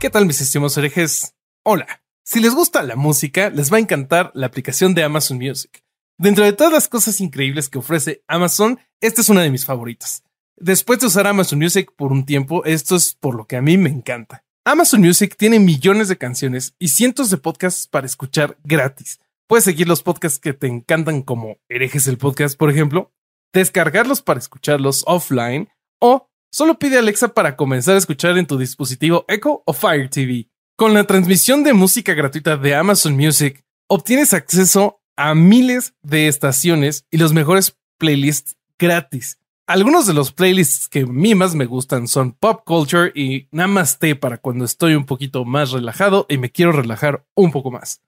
¿Qué tal mis estimados herejes? Hola. Si les gusta la música, les va a encantar la aplicación de Amazon Music. Dentro de todas las cosas increíbles que ofrece Amazon, esta es una de mis favoritas. Después de usar Amazon Music por un tiempo, esto es por lo que a mí me encanta. Amazon Music tiene millones de canciones y cientos de podcasts para escuchar gratis. Puedes seguir los podcasts que te encantan como Herejes el Podcast, por ejemplo, descargarlos para escucharlos offline o Solo pide Alexa para comenzar a escuchar en tu dispositivo Echo o Fire TV. Con la transmisión de música gratuita de Amazon Music, obtienes acceso a miles de estaciones y los mejores playlists gratis. Algunos de los playlists que a mí más me gustan son Pop Culture y Namaste para cuando estoy un poquito más relajado y me quiero relajar un poco más.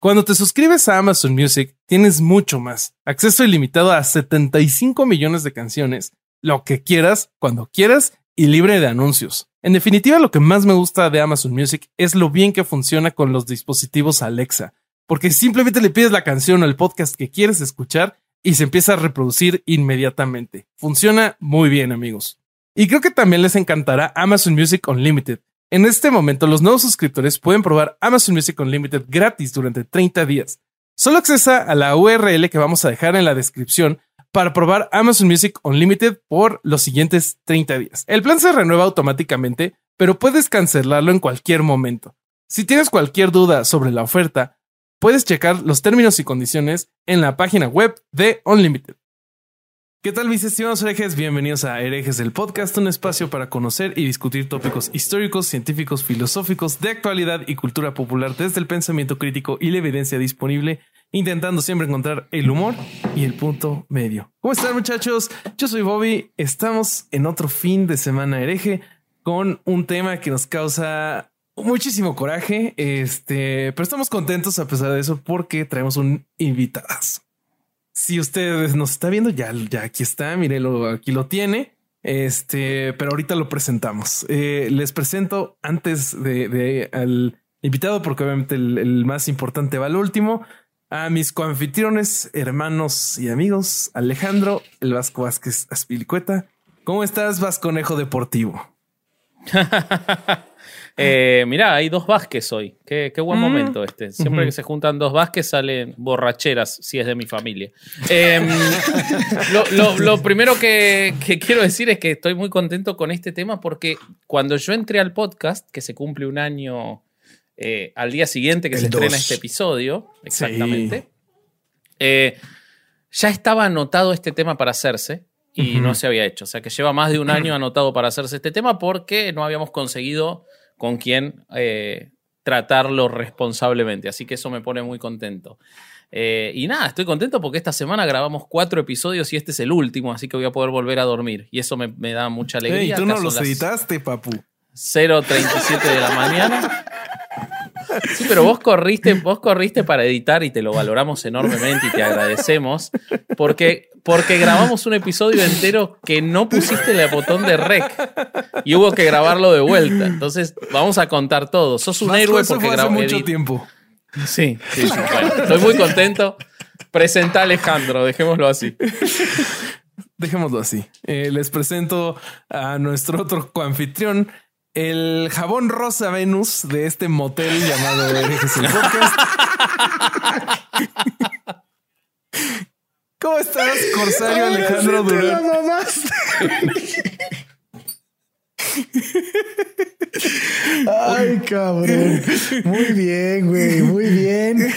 Cuando te suscribes a Amazon Music, tienes mucho más. Acceso ilimitado a 75 millones de canciones lo que quieras, cuando quieras y libre de anuncios. En definitiva, lo que más me gusta de Amazon Music es lo bien que funciona con los dispositivos Alexa, porque simplemente le pides la canción o el podcast que quieres escuchar y se empieza a reproducir inmediatamente. Funciona muy bien, amigos. Y creo que también les encantará Amazon Music Unlimited. En este momento, los nuevos suscriptores pueden probar Amazon Music Unlimited gratis durante 30 días. Solo accesa a la URL que vamos a dejar en la descripción para probar Amazon Music Unlimited por los siguientes 30 días. El plan se renueva automáticamente, pero puedes cancelarlo en cualquier momento. Si tienes cualquier duda sobre la oferta, puedes checar los términos y condiciones en la página web de Unlimited. ¿Qué tal mis estimados herejes? Bienvenidos a Herejes del Podcast, un espacio para conocer y discutir tópicos históricos, científicos, filosóficos, de actualidad y cultura popular desde el pensamiento crítico y la evidencia disponible, intentando siempre encontrar el humor y el punto medio. ¿Cómo están muchachos? Yo soy Bobby, estamos en otro fin de semana hereje con un tema que nos causa muchísimo coraje, este, pero estamos contentos a pesar de eso porque traemos un invitadazo si usted nos está viendo, ya, ya aquí está, mírelo, aquí lo tiene. Este, pero ahorita lo presentamos. Eh, les presento antes de, al invitado, porque obviamente el, más importante va al último, a mis coanfitriones, hermanos y amigos, Alejandro, el Vasco Vázquez Aspilicueta. ¿Cómo estás, Vasconejo Deportivo? Eh, mirá, hay dos Vázquez hoy. Qué, buen mm. momento este. Siempre que se juntan dos Vázquez salen borracheras, si es de mi familia. Em, lo, primero que, quiero decir es que estoy muy contento con este tema porque cuando yo entré al podcast, que se cumple un año eh, al día siguiente que se estrena este episodio, exactamente, eh, ya estaba anotado este tema para hacerse y no se había hecho. O sea que lleva más de un año anotado para hacerse este tema porque no habíamos conseguido con quién eh, tratarlo responsablemente. Así que eso me pone muy contento. Eh, y nada, estoy contento porque esta semana grabamos cuatro episodios y este es el último, así que voy a poder volver a dormir. Y eso me, da mucha alegría. ¿Y tú no los editaste, papu. 0.37 de la mañana. Sí, pero vos corriste, vos corriste para editar y te lo valoramos enormemente y te agradecemos porque, porque grabamos un episodio entero que no pusiste el botón de rec y hubo que grabarlo de vuelta. Entonces, vamos a contar todo. Sos un héroe porque grabó mucho tiempo. Sí, sí, sí. estoy muy contento. Presenta a Alejandro, dejémoslo así. Dejémoslo así. Eh, les presento a nuestro otro coanfitrión, el jabón rosa Venus de este motel llamado Herejes el Podcast. ¿Cómo estás, Corsario Alejandro Durán? Ay, cabrón. Muy bien, güey. Muy bien.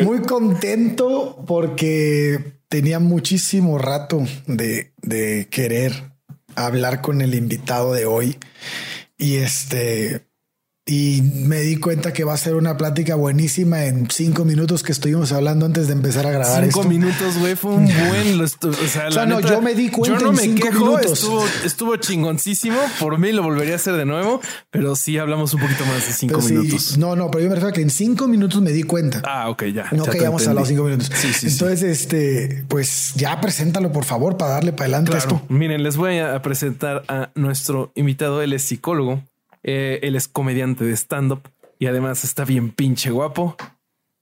Muy contento porque tenía muchísimo rato de, de querer hablar con el invitado de hoy. Y este, y me di cuenta que va a ser una plática buenísima en cinco minutos que estuvimos hablando antes de empezar a grabar. Cinco minutos, güey, fue un buen. o sea, no, yo me di cuenta. Yo no en me cinco quejo, minutos. estuvo, estuvo chingoncísimo. Por mí lo volvería a hacer de nuevo, pero sí hablamos un poquito más de cinco Pero sí, minutos. no, no, pero yo me refiero a que en cinco minutos me di cuenta. Ah, ok, ya. No ya que hayamos hablado cinco minutos. Sí, sí. Entonces, este, pues ya preséntalo, por favor, para darle para adelante Claro. esto. Miren, les voy a presentar a nuestro invitado. Él es psicólogo, eh, él es comediante de stand-up y además está bien pinche guapo.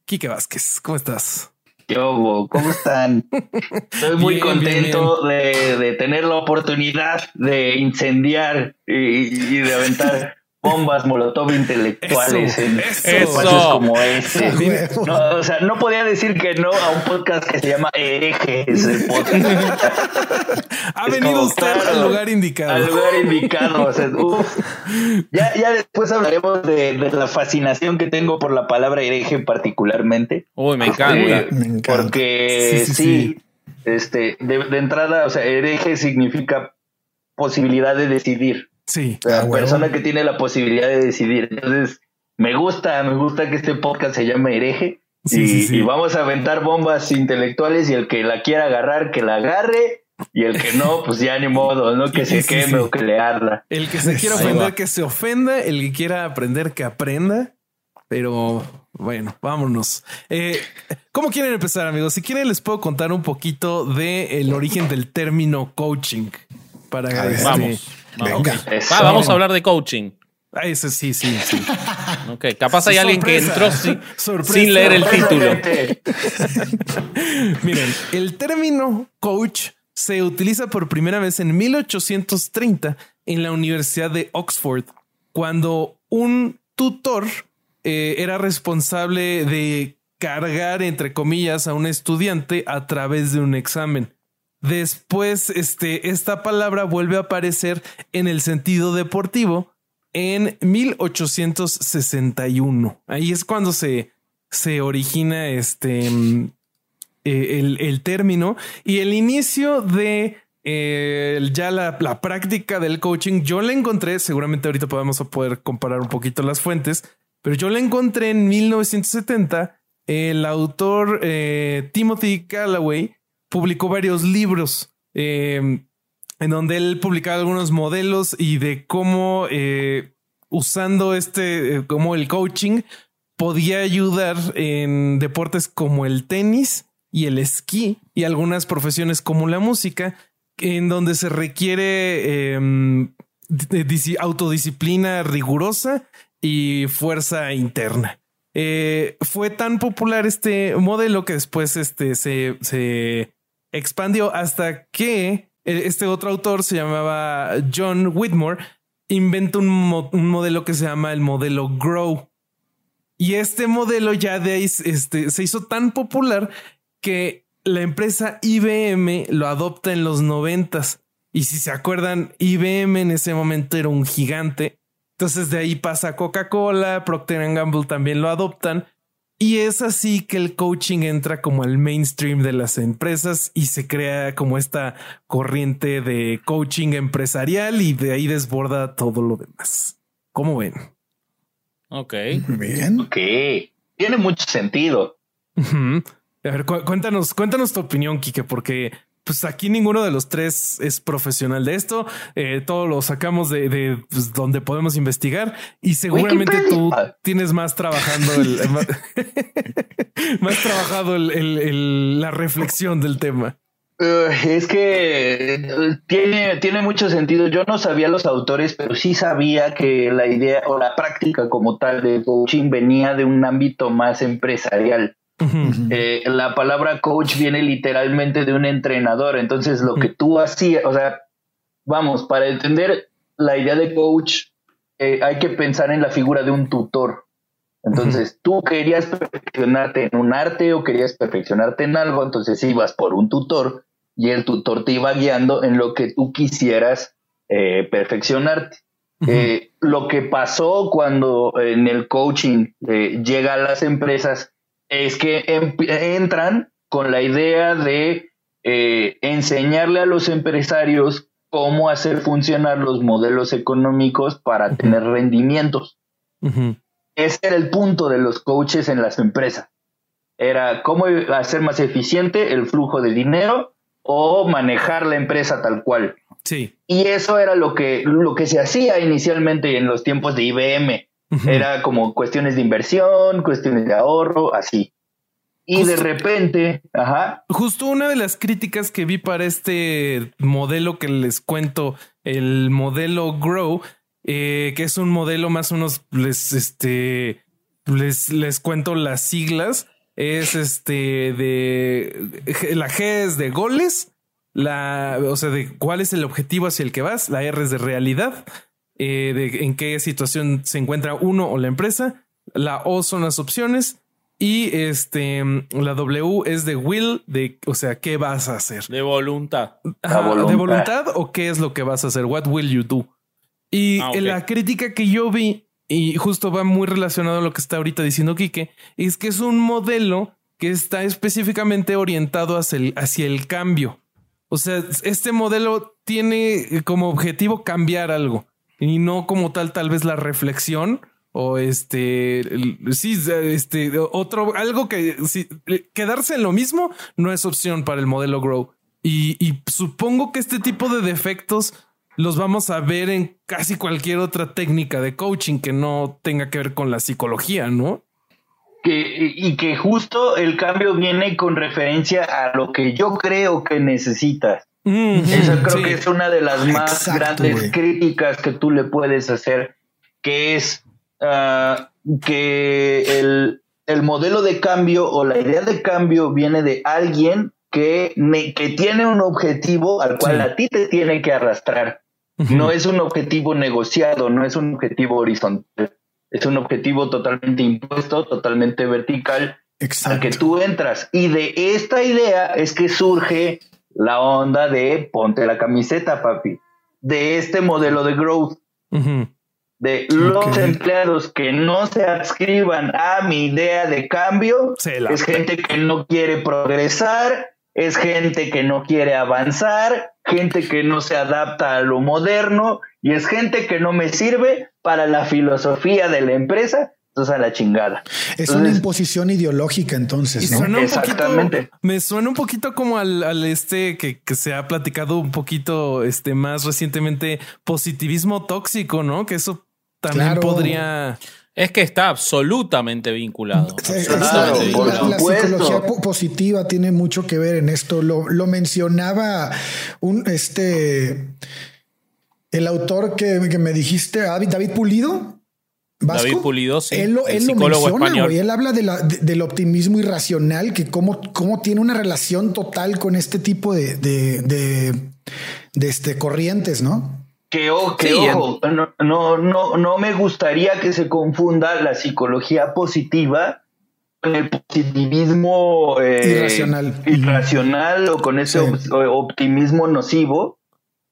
Quique Vázquez, ¿cómo estás? ¿Qué hubo? ¿Cómo están? Estoy muy Bien, contento De, de tener la oportunidad de incendiar y, y de aventar bombas molotov intelectuales Eso, en eso. espacios como este. No, o sea, no podía decir que no a un podcast que se llama Herejes, el podcast. Ha Es venido como, usted claro, al lugar indicado. Al lugar indicado. o sea, uf. Ya, ya después hablaremos de, de la fascinación que tengo por la palabra hereje particularmente. Uy, me Este, encanta. Me encanta. Porque Sí, sí, sí, sí. este, de, de entrada, o sea, hereje significa posibilidad de decidir. Sí. Sea, Ah, persona que tiene la posibilidad de decidir. Entonces, me gusta, me gusta que este podcast se llame hereje. Sí, y, sí, sí. y vamos a aventar bombas intelectuales y el que la quiera agarrar, que la agarre. Y el que no, pues ya ni modo, ¿no? Que se Sí, queme sí. o que le arda. El que se quiera ofender, que se ofenda. El que quiera aprender, que aprenda. Pero bueno, vámonos. Eh, ¿Cómo quieren empezar, amigos? Si quieren, les puedo contar un poquito del origen del término coaching. Para ver, este- Vamos. Venga. Eso. Vamos a hablar de coaching. Ah, ese sí, sí, sí. Ok, capaz hay alguien que entró sin, Sorpresa. sin leer el título. Miren, el término coach se utiliza por primera vez en 1830 en la Universidad de Oxford, cuando un tutor eh, era responsable de cargar, entre comillas, a un estudiante a través de un examen. Después, este, esta palabra vuelve a aparecer en el sentido deportivo en 1861. Ahí es cuando se, se origina este mm, eh, el, el término y el inicio de eh, ya la, la práctica del coaching. Yo la encontré, seguramente ahorita podemos poder comparar un poquito las fuentes, pero yo la encontré en 1970. El autor eh, Timothy Callaway publicó varios libros eh, en donde él publicaba algunos modelos y de cómo eh, usando este, eh, como el coaching, podía ayudar en deportes como el tenis y el esquí y algunas profesiones como la música, en donde se requiere de- autodisciplina rigurosa y fuerza interna. Fue tan popular este modelo que después este, se expandió hasta que eh, este otro autor se llamaba John Whitmore inventa un, mo- un modelo que se llama el modelo Grow. Y este modelo ya de ahí este, se hizo tan popular que la empresa IBM lo adopta en los noventas. Y si se acuerdan, IBM en ese momento era un gigante. Entonces de ahí pasa Coca-Cola, Procter Gamble también lo adoptan. Y es así que el coaching entra como al mainstream de las empresas y se crea como esta corriente de coaching empresarial y de ahí desborda todo lo demás. ¿Cómo ven? Ok. Muy bien. Ok. Tiene mucho sentido. A ver, cu- cuéntanos, cuéntanos tu opinión, Kike, porque pues aquí ninguno de los tres es profesional de esto. Eh, todo lo sacamos de, de, pues, donde podemos investigar y seguramente tú Wikipedia. tienes más trabajando el, más, más trabajado el- el- el- la reflexión del tema. Eh, es que eh, tiene, tiene mucho sentido. Yo no sabía los autores, pero sí sabía que la idea o la práctica como tal de coaching venía de un ámbito más empresarial. Eh, la palabra coach viene literalmente de un entrenador. Entonces, lo que tú hacías, o sea, vamos, para entender la idea de coach, eh, hay que pensar en la figura de un tutor. Entonces, tú querías perfeccionarte en un arte o querías perfeccionarte en algo, entonces ibas por un tutor y el tutor te iba guiando en lo que tú quisieras eh, perfeccionarte. Eh, lo que pasó cuando en el coaching eh, llega a las empresas es que entran con la idea de eh, enseñarle a los empresarios cómo hacer funcionar los modelos económicos para tener rendimientos. Ese era el punto de los coaches en las empresas. Era cómo hacer más eficiente el flujo de dinero o manejar la empresa tal cual. Sí. Y eso era lo que, lo que se hacía inicialmente en los tiempos de IBM. Era como cuestiones de inversión, cuestiones de ahorro, así. Y de repente, ajá. Justo una de las críticas que vi para este modelo que les cuento, el modelo Grow, eh, que es un modelo más o menos, les, este, les, les cuento las siglas, es este de la G es de goles, la, o sea, de cuál es el objetivo hacia el que vas, la R es de realidad, eh, de en qué situación se encuentra uno o la empresa, la O son las opciones y este la W es de will, de, o sea, qué vas a hacer. De voluntad. ¿De voluntad o qué es lo que vas a hacer? What will you do? Y Ah, ok. la crítica que yo vi, y justo va muy relacionado a lo que está ahorita diciendo Quique, es que es un modelo que está específicamente orientado hacia el, hacia el cambio. O sea, este modelo tiene como objetivo cambiar algo y no como tal, tal vez la reflexión o este, sí, este, otro, algo que sí, quedarse en lo mismo no es opción para el modelo Grow. Y, y supongo que este tipo de defectos los vamos a ver en casi cualquier otra técnica de coaching que no tenga que ver con la psicología, ¿no? Que, y que justo el cambio viene con referencia a lo que yo creo que necesitas. Mm, Esa creo sí. que es una de las más Exacto, grandes críticas que tú le puedes hacer, que es ah, que el, el modelo de cambio o la idea de cambio viene de alguien que, ne- que tiene un objetivo al cual Sí. a ti te tiene que arrastrar. No es un objetivo negociado, no es un objetivo horizontal, es un objetivo totalmente impuesto, totalmente vertical, al que tú entras. Y de esta idea es que surge la onda de ponte la camiseta, papi. De este modelo de growth, de los empleados que no se adscriban a mi idea de cambio, la es gente que no quiere progresar, es gente que no quiere avanzar, gente que no se adapta a lo moderno y es gente que no me sirve para la filosofía de la empresa. Entonces a la chingada. Es una imposición ideológica entonces, ¿no? suena un Exactamente. poquito, me suena un poquito como al, al este que, que se ha platicado un poquito este más recientemente positivismo tóxico, ¿no? Que eso también Claro. podría. Es que está absolutamente vinculado. Absolutamente por la, vinculado. la supuesto. psicología po- positiva tiene mucho que ver en esto. Lo, lo mencionaba un este el autor que, que me dijiste, David, David Pulido. Vasco. David Pulido, sí, Él lo, el él lo psicólogo menciona, español. güey. Él habla de la- de- del optimismo irracional, que cómo, cómo tiene una relación total con este tipo de, de, de, de, este, corrientes, ¿no? Que, o- que Sí, ojo, no, no, no, no me gustaría que se confunda la psicología positiva con el positivismo eh, Irracional. irracional o con ese Sí. optimismo nocivo,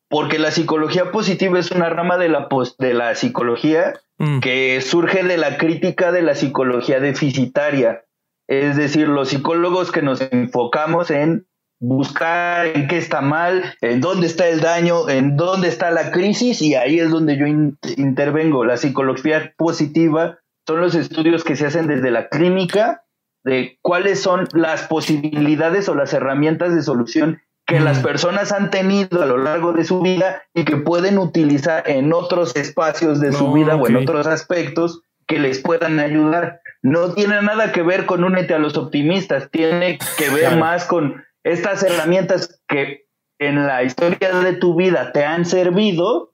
porque la psicología positiva es una rama de la, pos- de la psicología Mm. que surge de la crítica de la psicología deficitaria. Es decir, los psicólogos que nos enfocamos en buscar en qué está mal, en dónde está el daño, en dónde está la crisis y ahí es donde yo in- intervengo. La psicología positiva son los estudios que se hacen desde la clínica de cuáles son las posibilidades o las herramientas de solución que las personas han tenido a lo largo de su vida y que pueden utilizar en otros espacios de su Oh, vida o en otros aspectos que les puedan ayudar. No tiene nada que ver con únete a los optimistas, tiene que ver Claro. más con estas herramientas que en la historia de tu vida te han servido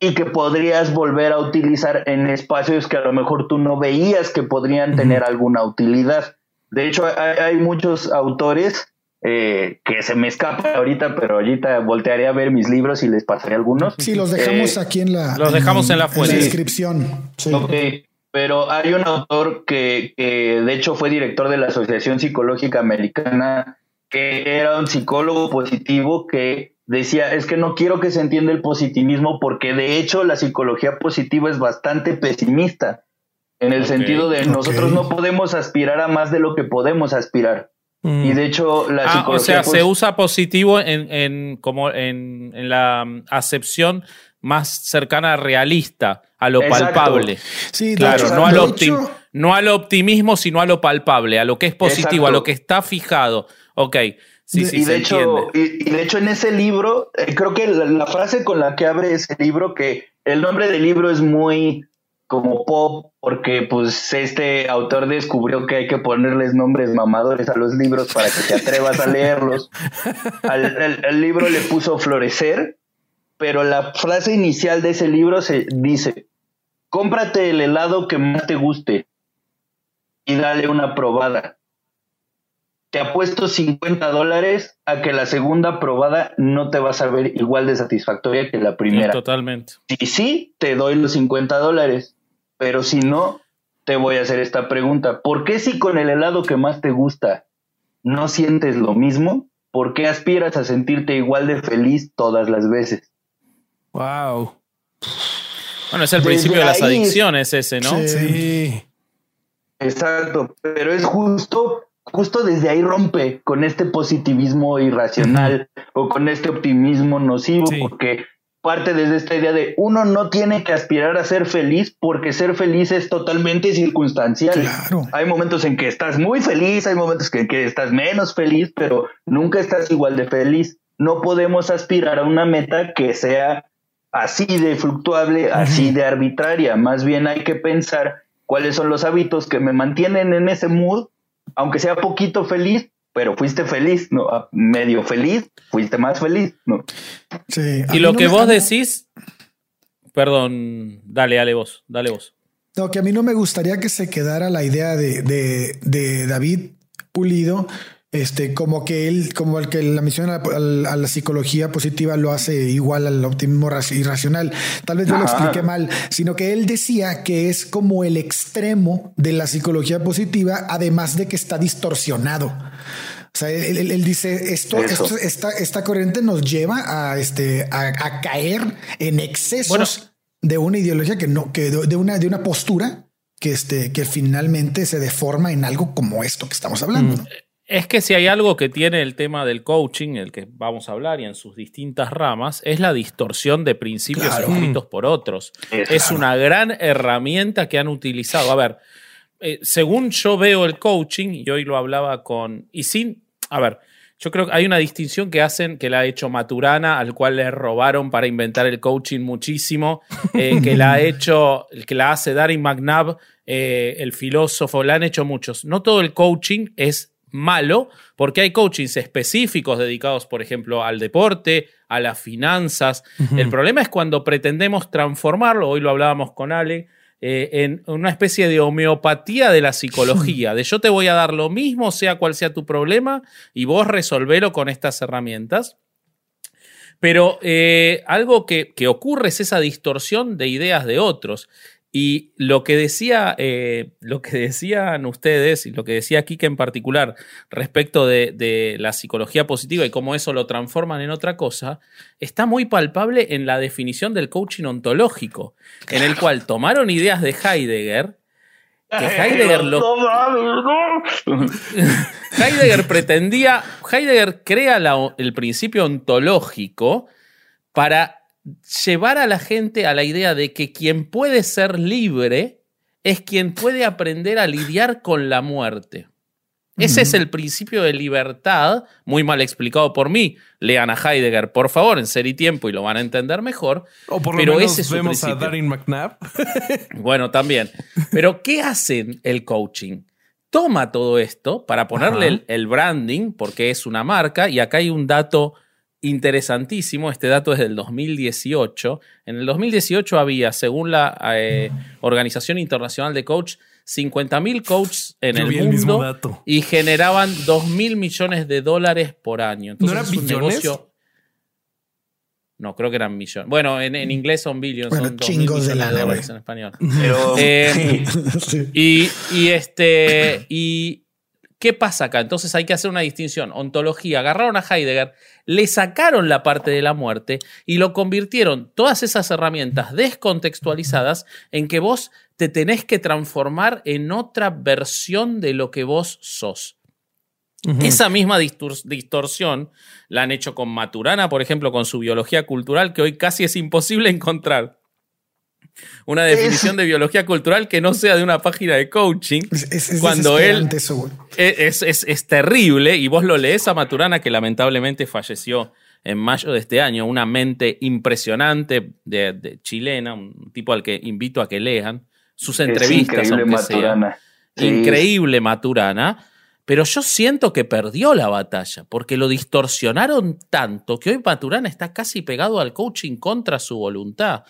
y que podrías volver a utilizar en espacios que a lo mejor tú no veías que podrían tener alguna utilidad. De hecho, hay, hay muchos autores eh, que se me escapan ahorita, pero ahorita voltearé a ver mis libros y les pasaré algunos. Sí, los dejamos Eh, aquí en la, los dejamos en la descripción. Sí. Ok, pero hay un autor que, que de hecho fue director de la Asociación Psicológica Americana, que era un psicólogo positivo que decía, es que no quiero que se entienda el positivismo porque de hecho la psicología positiva es bastante pesimista, en el sentido de nosotros no podemos aspirar a más de lo que podemos aspirar. Mm. Y de hecho la Ah, psicología o sea, se posi- usa positivo en, en como en, en la acepción más cercana a realista, a lo Exacto. palpable. Sí, de Claro, hecho- no al, optim- hecho- no al optimismo, sino a lo palpable, a lo que es positivo, a lo que está fijado. Ok, sí, sí, y de hecho, y de hecho en ese libro, eh, creo que la, la frase con la que abre ese libro, que el nombre del libro es muy como pop, porque pues este autor descubrió que hay que ponerles nombres mamadores a los libros para que te atrevas a leerlos. Al, al- al libro le puso florecer, pero la frase inicial de ese libro se dice, cómprate el helado que más te guste y dale una probada te apuesto 50 dólares a que la segunda probada no te va a saber igual de satisfactoria que la primera. Totalmente. Si sí, te doy los 50 dólares, pero si no, te voy a hacer esta pregunta. ¿Por qué si con el helado que más te gusta no sientes lo mismo? ¿Por qué aspiras a sentirte igual de feliz todas las veces? Wow. Bueno, es el Desde principio de las ahí- adicciones ese, ¿no? Sí. Sí. Exacto, pero es justo, justo desde ahí rompe con este positivismo irracional o con este optimismo nocivo, Sí. porque parte desde esta idea de uno no tiene que aspirar a ser feliz porque ser feliz es totalmente circunstancial. Claro. Hay momentos en que estás muy feliz, hay momentos en que estás menos feliz, pero nunca estás igual de feliz. No podemos aspirar a una meta que sea así de fluctuable, así de arbitraria. Más bien hay que pensar cuáles son los hábitos que me mantienen en ese mood, aunque sea poquito feliz, pero fuiste feliz, ¿no? Ah, Medio feliz, fuiste más feliz, ¿no? Sí. A Y lo no que vos decís, perdón, dale, dale vos, dale vos. No, que a mí no me gustaría que se quedara la idea de, de, de David Pulido, este, como que él, como el que la misión a, a- a la psicología positiva lo hace igual al optimismo raci- irracional. Tal vez yo lo expliqué mal, sino que él decía que es como el extremo de la psicología positiva, además de que está distorsionado. O sea, él, él- él dice esto, esto- esta, esta corriente nos lleva a, este, a, a caer en excesos Bueno. de una ideología que no, que de, de una, de una postura que este, que finalmente se deforma en algo como esto que estamos hablando. ¿no? Es que si hay algo que tiene el tema del coaching, el que vamos a hablar y en sus distintas ramas, es la distorsión de principios Claro. escritos por otros. Es Es una gran herramienta que han utilizado. A ver, eh, según yo veo el coaching, y hoy lo hablaba con. Y sin. A ver, yo creo que hay una distinción que hacen, que la ha hecho Maturana, al cual le robaron para inventar el coaching muchísimo, eh, que la ha hecho, que la hace Darin McNabb, eh, el filósofo, la han hecho muchos. No todo el coaching es malo, porque hay coachings específicos dedicados, por ejemplo, al deporte, a las finanzas. El problema es cuando pretendemos transformarlo, hoy lo hablábamos con Ale, eh, en una especie de homeopatía de la psicología, de yo te voy a dar lo mismo, sea cual sea tu problema, y vos resolvelo con estas herramientas. Pero eh, algo que, que ocurre es esa distorsión de ideas de otros. Y lo que decía, eh, lo que decían ustedes y lo que decía Kike en particular respecto de, de la psicología positiva y cómo eso lo transforman en otra cosa, está muy palpable en la definición del coaching ontológico, en el cual tomaron ideas de Heidegger, que Heidegger lo. Heidegger pretendía, Heidegger crea la- el principio ontológico para llevar a la gente a la idea de que quien puede ser libre es quien puede aprender a lidiar con la muerte. Ese es el principio de libertad, muy mal explicado por mí. Lean a Heidegger, por favor, en Ser y Tiempo y lo van a entender mejor. O por lo Pero menos ese es vemos a. Darin McNabb. Bueno, también. Pero, ¿qué hacen el coaching? Toma todo esto para ponerle el branding, porque es una marca, y acá hay un dato interesantísimo. Este dato es del 2018. En el 2018 había, según la eh, Organización Internacional de Coach, 50.000 coaches en Yo el vi el mismo mundo dato. y generaban 2.000 millones de dólares por año. ¿No Entonces eran es un billones? negocio. No, creo que eran millones. Bueno, en, en inglés son billions, Bueno, son 2.000 chingos de millones lana, dólares en español. Pero Eh, Sí. y, y este. Y, ¿Qué pasa acá? Entonces hay que hacer una distinción. Ontología. Agarraron a Heidegger, le sacaron la parte de la muerte y lo convirtieron todas esas herramientas descontextualizadas en que vos te tenés que transformar en otra versión de lo que vos sos. Esa misma distorsión la han hecho con Maturana, por ejemplo, con su biología cultural, que hoy casi es imposible encontrar una definición de biología cultural que no sea de una página de coaching. Es, cuando él es, es, terrible y vos lo lees a Maturana que lamentablemente falleció en mayo de este año, una mente impresionante de, chilena, un tipo al que invito a que lean sus entrevistas, increíble Maturana. Increíble Maturana pero yo siento que perdió la batalla, porque lo distorsionaron tanto que hoy Maturana está casi pegado al coaching contra su voluntad.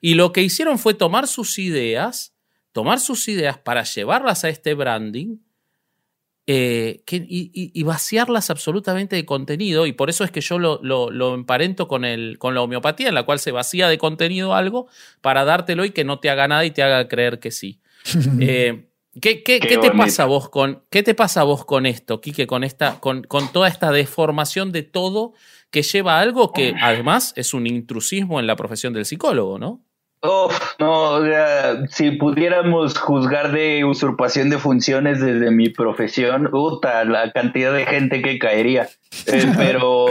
Y lo que hicieron fue tomar sus ideas, tomar sus ideas para llevarlas a este branding eh, y, vaciarlas absolutamente de contenido. Y por eso es que yo lo, emparento con, el, con la homeopatía, en la cual se vacía de contenido algo para dártelo y que no te haga nada y te haga creer que sí. Eh, ¿Qué, te pasa vos con, ¿Qué te pasa vos con esto, Quique, con, esta, con, con toda esta deformación de todo que lleva a algo que además es un intrusismo en la profesión del psicólogo, ¿no? Oh, no, si pudiéramos juzgar de usurpación de funciones desde mi profesión, puta, la cantidad de gente que caería. Eh, pero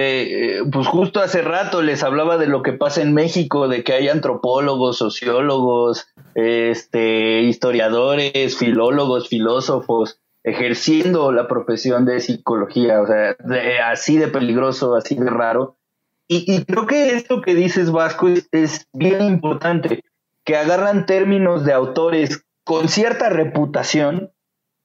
eh, pues justo hace rato les hablaba de lo que pasa en México, de que hay antropólogos, sociólogos, este, historiadores, filólogos, filósofos, ejerciendo la profesión de psicología, o sea, así de peligroso, así de raro. Y, creo que esto que dices, Vasco, es bien importante, que agarran términos de autores con cierta reputación,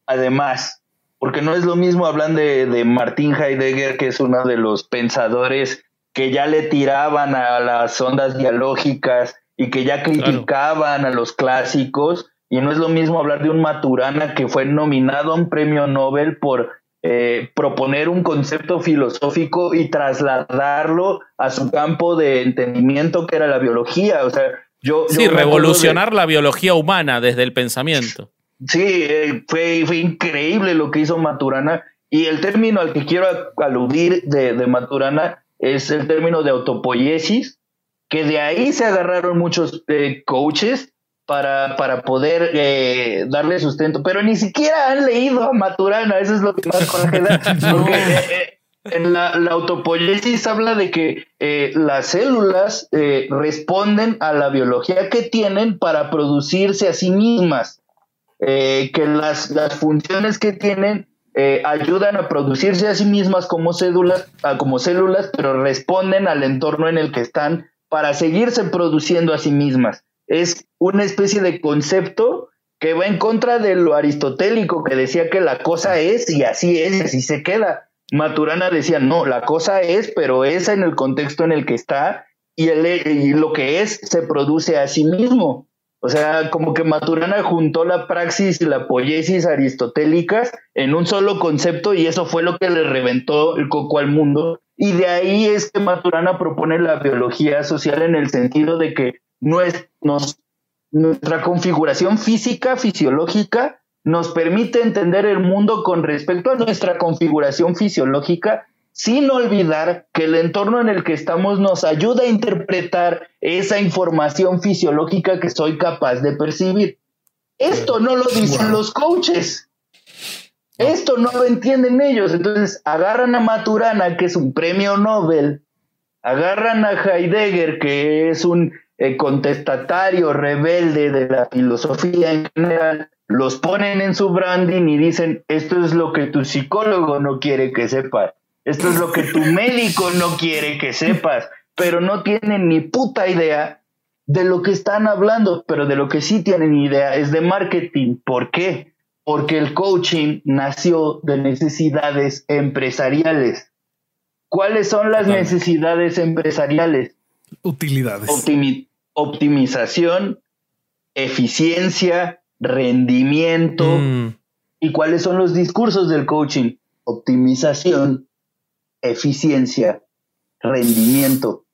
además, porque no es lo mismo hablar de, de Martín Heidegger, que es uno de los pensadores que ya le tiraban a las ondas dialógicas y que ya criticaban a los clásicos, y no es lo mismo hablar de un Maturana que fue nominado a un premio Nobel por eh, proponer un concepto filosófico y trasladarlo a su campo de entendimiento que era la biología. O sea, yo... Sí, revolucionar la biología humana desde el pensamiento. Sí, eh, fue, fue, increíble lo que hizo Maturana. Y el término al que quiero aludir de, Maturana es el término de autopoiesis, que de ahí se agarraron muchos eh, coaches para, para poder eh, darle sustento, pero ni siquiera han leído a Maturana, eso es lo que más congela. Porque en la, la, autopoiesis habla de que las células responden a la biología que tienen para producirse a sí mismas. Eh, que las, las, funciones que tienen eh, ayudan a producirse a sí mismas como células, como células, pero responden al entorno en el que están para seguirse produciendo a sí mismas. Es una especie de concepto que va en contra de lo aristotélico que decía que la cosa es y así es así se queda. Maturana decía, no, la cosa es, pero es en el contexto en el que está y, el, y lo que es se produce a sí mismo. O sea, como que Maturana juntó la praxis y la poiesis aristotélicas en un solo concepto y eso fue lo que le reventó el coco al mundo. Y de ahí es que Maturana propone la biología social en el sentido de que nuestra configuración física, fisiológica, nos permite entender el mundo con respecto a nuestra configuración fisiológica sin olvidar que el entorno en el que estamos nos ayuda a interpretar esa información fisiológica que soy capaz de percibir. Esto no lo dicen los coaches. Esto no lo entienden ellos. Entonces agarran a Maturana, que es un premio Nobel, agarran a Heidegger, que es un eh, contestatario rebelde de la filosofía en general, los ponen en su branding y dicen, esto es lo que tu psicólogo no quiere que sepa. Esto es lo que tu médico no quiere que sepas, pero no tienen ni puta idea de lo que están hablando, pero de lo que sí tienen idea es de marketing. ¿Por qué? Porque el coaching nació de necesidades empresariales. ¿Cuáles son las necesidades empresariales? Utilidades. optimización, eficiencia, rendimiento. Mm. ¿Y cuáles son los discursos del coaching? Optimización, eficiencia, rendimiento.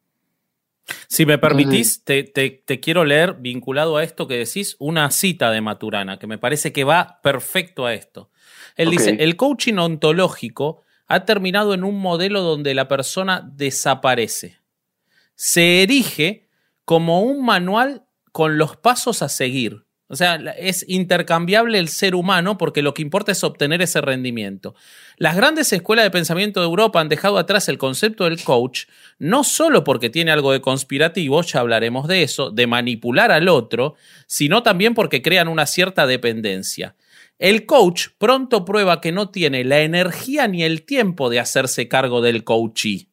Si me permitís, te, quiero leer, vinculado a esto que decís, una cita de Maturana, que me parece que va perfecto a esto. Él dice, el coaching ontológico ha terminado en un modelo donde la persona desaparece. Se erige como un manual con los pasos a seguir, O sea, es intercambiable el ser humano porque lo que importa es obtener ese rendimiento. Las grandes escuelas de pensamiento de Europa han dejado atrás el concepto del coach, no solo porque tiene algo de conspirativo, ya hablaremos de eso, de manipular al otro, sino también porque crean una cierta dependencia. El coach pronto prueba que no tiene la energía ni el tiempo de hacerse cargo del coachee.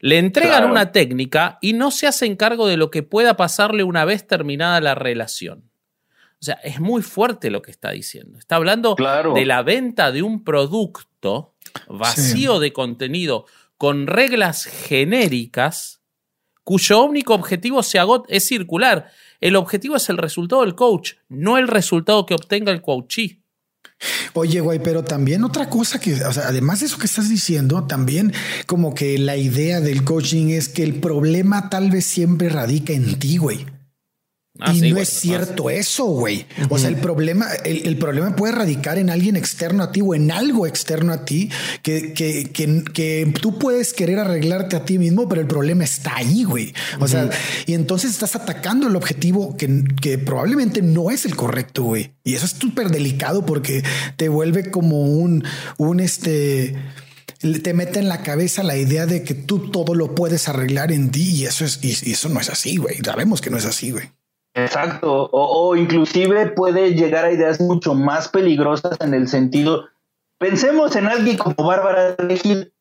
Le entregan una técnica y no se hacen cargo de lo que pueda pasarle una vez terminada la relación. O sea, es muy fuerte lo que está diciendo. Está hablando de la venta de un producto vacío de contenido con reglas genéricas cuyo único objetivo se es circular. El objetivo es el resultado del coach, no el resultado que obtenga el coachee. Oye, güey, pero también otra cosa que, o sea, además de eso que estás diciendo, también como que la idea del coaching es que el problema tal vez siempre radica en ti, güey. Ah, y no es cierto eso, güey. O sea, el problema, el, problema puede radicar en alguien externo a ti o en algo externo a ti que, que, que, tú puedes querer arreglarte a ti mismo, pero el problema está ahí, güey. O sea, y entonces estás atacando el objetivo que, que probablemente no es el correcto, güey. Y eso es súper delicado porque te vuelve como un, un este te mete en la cabeza la idea de que tú todo lo puedes arreglar en ti y eso es y eso no es así, güey. Sabemos que no es así, güey. Exacto, o, inclusive puede llegar a ideas mucho más peligrosas en el sentido, pensemos en alguien como Bárbara Gil,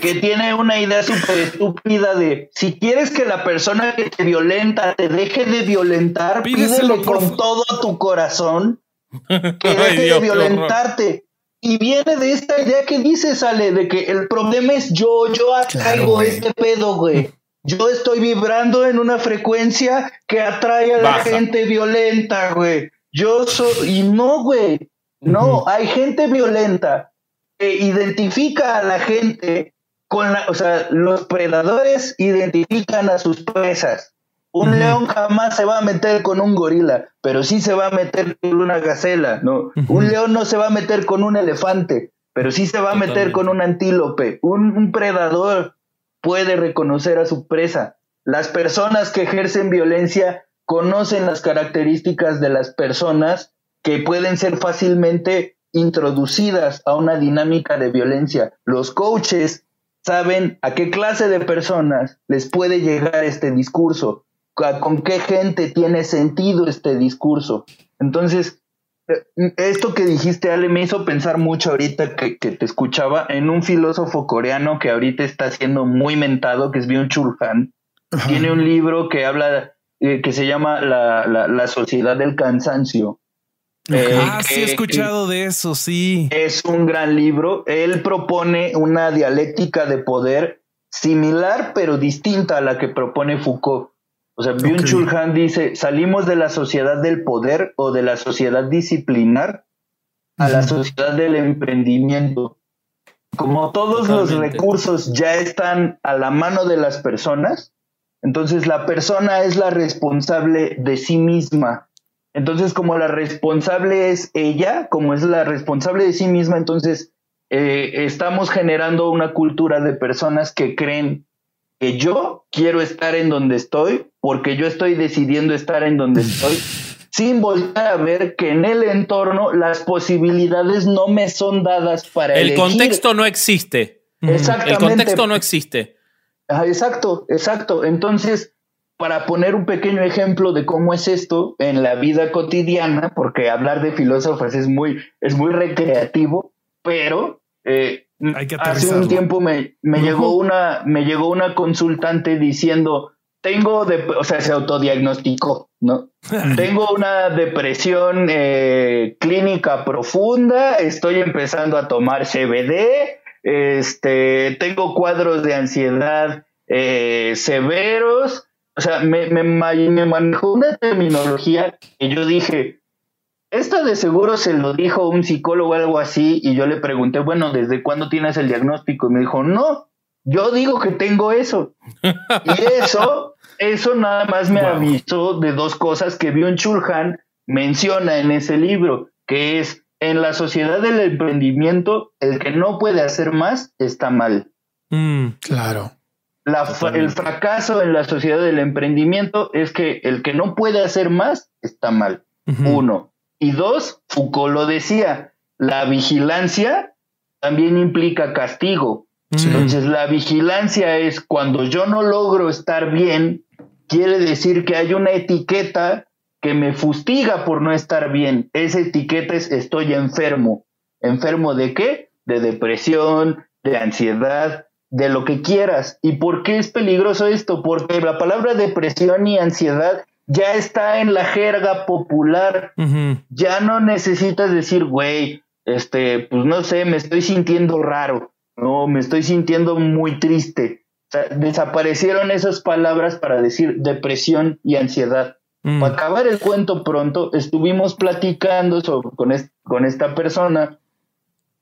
que tiene una idea súper estúpida de, si quieres que la persona que te violenta te deje de violentar, pídele con todo tu corazón que deje de violentarte. Y viene de esta idea que dice, sale, de que el problema es yo, yo atraigo este pedo, güey. Yo estoy vibrando en una frecuencia que atrae a la gente violenta, güey. Yo soy, y no, güey. No, hay gente violenta que identifica a la gente con la, o sea, los predadores identifican a sus presas. Un león jamás se va a meter con un gorila, pero sí se va a meter con una gacela, ¿no? Un león no se va a meter con un elefante, pero sí se va a meter con un antílope. un predador puede reconocer a su presa. Las personas que ejercen violencia conocen las características de las personas que pueden ser fácilmente introducidas a una dinámica de violencia. Los coaches saben a qué clase de personas les puede llegar este discurso, con qué gente tiene sentido este discurso. Entonces, esto que dijiste, Ale, me hizo pensar mucho ahorita que, te escuchaba en un filósofo coreano que ahorita está siendo muy mentado, que es Byung-Chul Han. Tiene un libro que habla, eh, que se llama la, Sociedad del Cansancio. Eh, ah, sí he escuchado de eso, sí. Es un gran libro. Él propone una dialéctica de poder similar pero distinta a la que propone Foucault. O sea, Byung-Chul Han dice, salimos de la sociedad del poder o de la sociedad disciplinar a la sociedad del emprendimiento. Como todos los recursos ya están a la mano de las personas, entonces la persona es la responsable de sí misma. Entonces, como la responsable es ella, como es la responsable de sí misma, entonces eh, estamos generando una cultura de personas que creen que yo quiero estar en donde estoy porque yo estoy decidiendo estar en donde estoy sin volver a ver que en el entorno las posibilidades no me son dadas para el contexto no existe. Exactamente el contexto no existe. Exacto exacto. Entonces para poner un pequeño ejemplo de cómo es esto en la vida cotidiana porque hablar de filósofos es muy es muy recreativo pero eh, Hace un tiempo me, llegó una, me llegó una consultante diciendo, tengo, de, o sea, se autodiagnosticó, ¿no? tengo una depresión eh, clínica profunda, estoy empezando a tomar CBD, este, tengo cuadros de ansiedad eh, severos, o sea, me, me, me manejó una terminología que yo dije, esto de seguro se lo dijo un psicólogo o algo así y yo le pregunté, bueno, ¿desde cuándo tienes el diagnóstico? Y me dijo, no, yo digo que tengo eso. y eso, eso nada más me avisó de dos cosas que Bion Chulhan menciona en ese libro, que es en la sociedad del emprendimiento, el que no puede hacer más está mal. Mm, claro. el fracaso en la sociedad del emprendimiento es que el que no puede hacer más está mal. Uno. Y dos, Foucault lo decía, la vigilancia también implica castigo. Entonces, la vigilancia es cuando yo no logro estar bien, quiere decir que hay una etiqueta que me fustiga por no estar bien. Esa etiqueta es estoy enfermo. ¿Enfermo de qué? De depresión, de ansiedad, de lo que quieras. ¿Y por qué es peligroso esto? Porque la palabra depresión y ansiedad ya está en la jerga popular. Ya no necesitas decir, güey, este, pues no sé, me estoy sintiendo raro, no, me estoy sintiendo muy triste. desaparecieron esas palabras para decir depresión y ansiedad. Mm. Para acabar el cuento pronto, estuvimos platicando con, con esta persona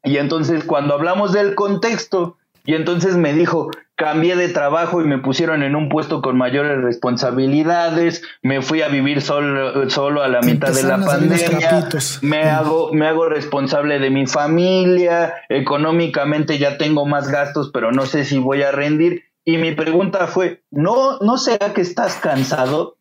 y entonces cuando hablamos del contexto, y entonces me dijo, cambié de trabajo y me pusieron en un puesto con mayores responsabilidades, me fui a vivir solo, solo a la mitad de la pandemia, me hago, me hago responsable de mi familia, económicamente ya tengo más gastos, pero no sé si voy a rendir. Y mi pregunta fue, ¿no, no será que estás cansado?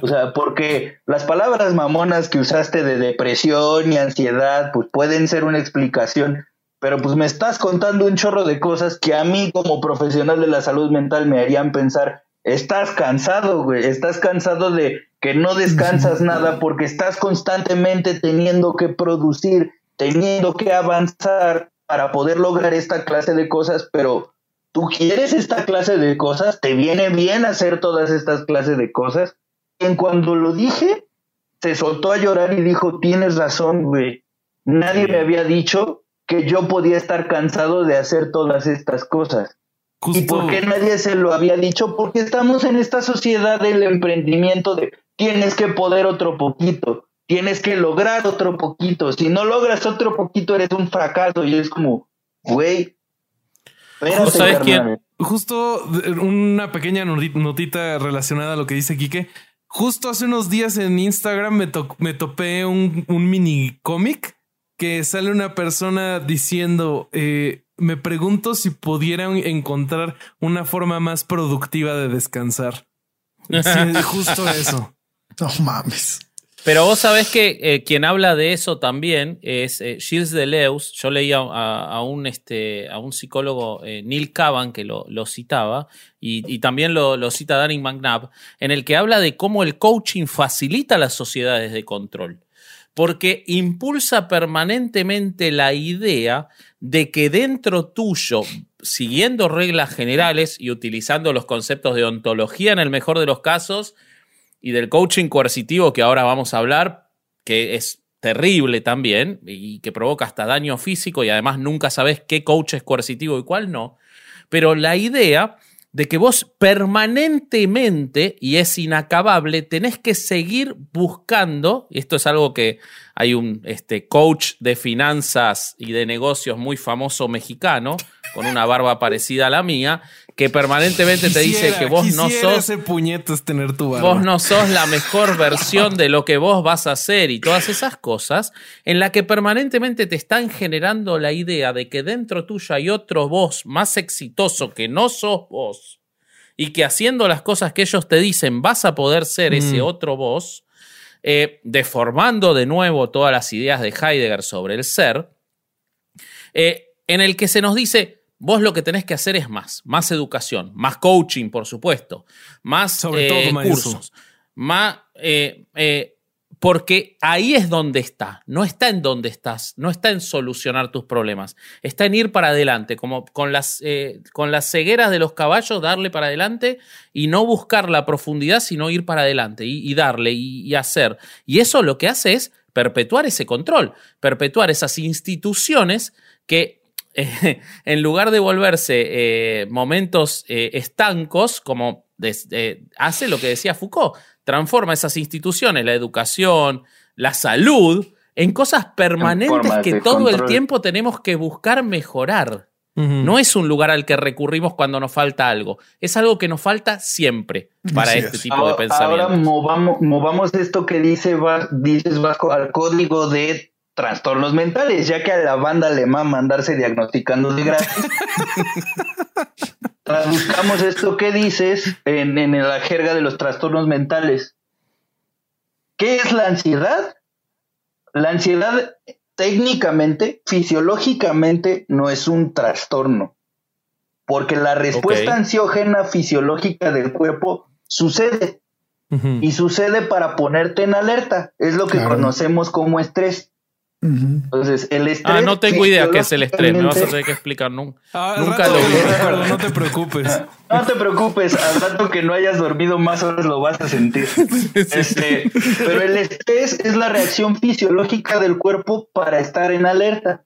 O sea, porque las palabras mamonas que usaste de depresión y ansiedad, pues pueden ser una explicación, pero pues me estás contando un chorro de cosas que a mí como profesional de la salud mental me harían pensar, estás cansado, güey, estás cansado de que no descansas nada porque estás constantemente teniendo que producir, teniendo que avanzar para poder lograr esta clase de cosas, pero tú quieres esta clase de cosas, te viene bien hacer todas estas clases de cosas. En cuando lo dije, se soltó a llorar y dijo, tienes razón, güey. Nadie me había dicho que yo podía estar cansado de hacer todas estas cosas. ¿Y por qué nadie se lo había dicho? Porque estamos en esta sociedad del emprendimiento de tienes que poder otro poquito, tienes que lograr otro poquito. Si no logras otro poquito, eres un fracaso. Y es como, güey. ¿Sabes Justo una pequeña notita relacionada a lo que dice Quique. Justo hace unos días en Instagram me, me topé un, un mini cómic que sale una persona diciendo, eh, me pregunto si pudieran encontrar una forma más productiva de descansar. justo eso. No mames. Pero vos sabés que eh, quien habla de eso también es eh, Gilles Deleuze. Yo leía a, un, este, a un psicólogo, Neil Cavan, que lo, citaba, y, también lo, lo, cita Danny McNabb, en el que habla de cómo el coaching facilita las sociedades de control porque impulsa permanentemente la idea de que dentro tuyo, siguiendo reglas generales y utilizando los conceptos de ontología en el mejor de los casos y del coaching coercitivo que ahora vamos a hablar, que es terrible también y que provoca hasta daño físico y además nunca sabes qué coach es coercitivo y cuál no, pero la idea de que vos permanentemente, y es inacabable, tenés que seguir buscando, y esto es algo que hay un este, coach de finanzas y de negocios muy famoso mexicano, con una barba parecida a la mía, que permanentemente te dice que vos no sos. Ese tener tu Vos no sos la mejor versión de lo que vos vas a hacer y todas esas cosas, en la que permanentemente te están generando la idea de que dentro tuyo hay otro vos más exitoso que no sos vos y que haciendo las cosas que ellos te dicen vas a poder ser ese mm. otro vos, eh, deformando de nuevo todas las ideas de Heidegger sobre el ser, eh, en el que se nos dice, Vos lo que tenés que hacer es más, más educación, más coaching, por supuesto, más Sobre todo, eh, cursos, más, porque ahí es donde está, no está en donde estás, no está en solucionar tus problemas, está en ir para adelante, como con las, con las cegueras de los caballos, darle para adelante y no buscar la profundidad, sino ir para adelante y, darle y hacer. Y eso lo que hace es perpetuar ese control, perpetuar esas instituciones que en lugar de volverse eh, momentos eh, estancos, como hace lo que decía Foucault, transforma esas instituciones, la educación, la salud, en cosas permanentes que todo el tiempo tenemos que buscar mejorar. No es un lugar al que recurrimos cuando nos falta algo, es algo que nos falta siempre para este tipo de pensamiento. Ahora movamos, movamos esto que dice, dices Vasco al código de trastornos mentales, ya que a la banda le mama andarse diagnosticando de gratis. traduzcamos esto que dices en, en la jerga de los trastornos mentales. ¿Qué es la ansiedad? La ansiedad técnicamente, fisiológicamente, no es un trastorno, porque la respuesta ansiógena fisiológica del cuerpo sucede y sucede para ponerte en alerta. Es lo que Claro. conocemos como estrés. Entonces, el estrés. Ah, no tengo idea qué es el estrés. Me vas a tener que explicar nunca. Ah, Nunca rato lo te vi. recuerdo, no te preocupes. No te preocupes, al rato que no hayas dormido más horas lo vas a sentir. Este, pero el estrés es la reacción fisiológica del cuerpo para estar en alerta.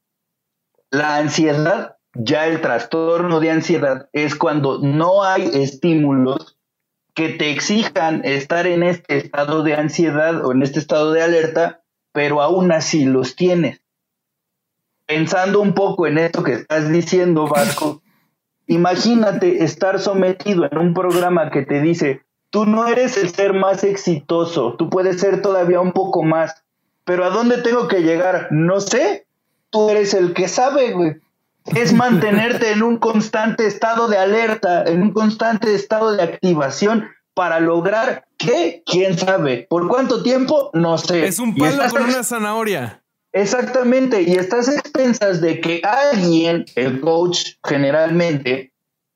La ansiedad, ya el trastorno de ansiedad, es cuando no hay estímulos que te exijan estar en este estado de ansiedad o en este estado de alerta, pero aún así los tienes. Pensando un poco en esto que estás diciendo, Vasco, Imagínate estar sometido en un programa que te dice, tú no eres el ser más exitoso, tú puedes ser todavía un poco más, pero ¿a dónde tengo que llegar? No sé, tú eres el que sabe, güey. Es mantenerte en un constante estado de alerta, en un constante estado de activación para lograr qué, quién sabe. ¿Por cuánto tiempo? No sé. Es un palo estás con una zanahoria. Exactamente, y estás a expensas de que alguien, el coach generalmente,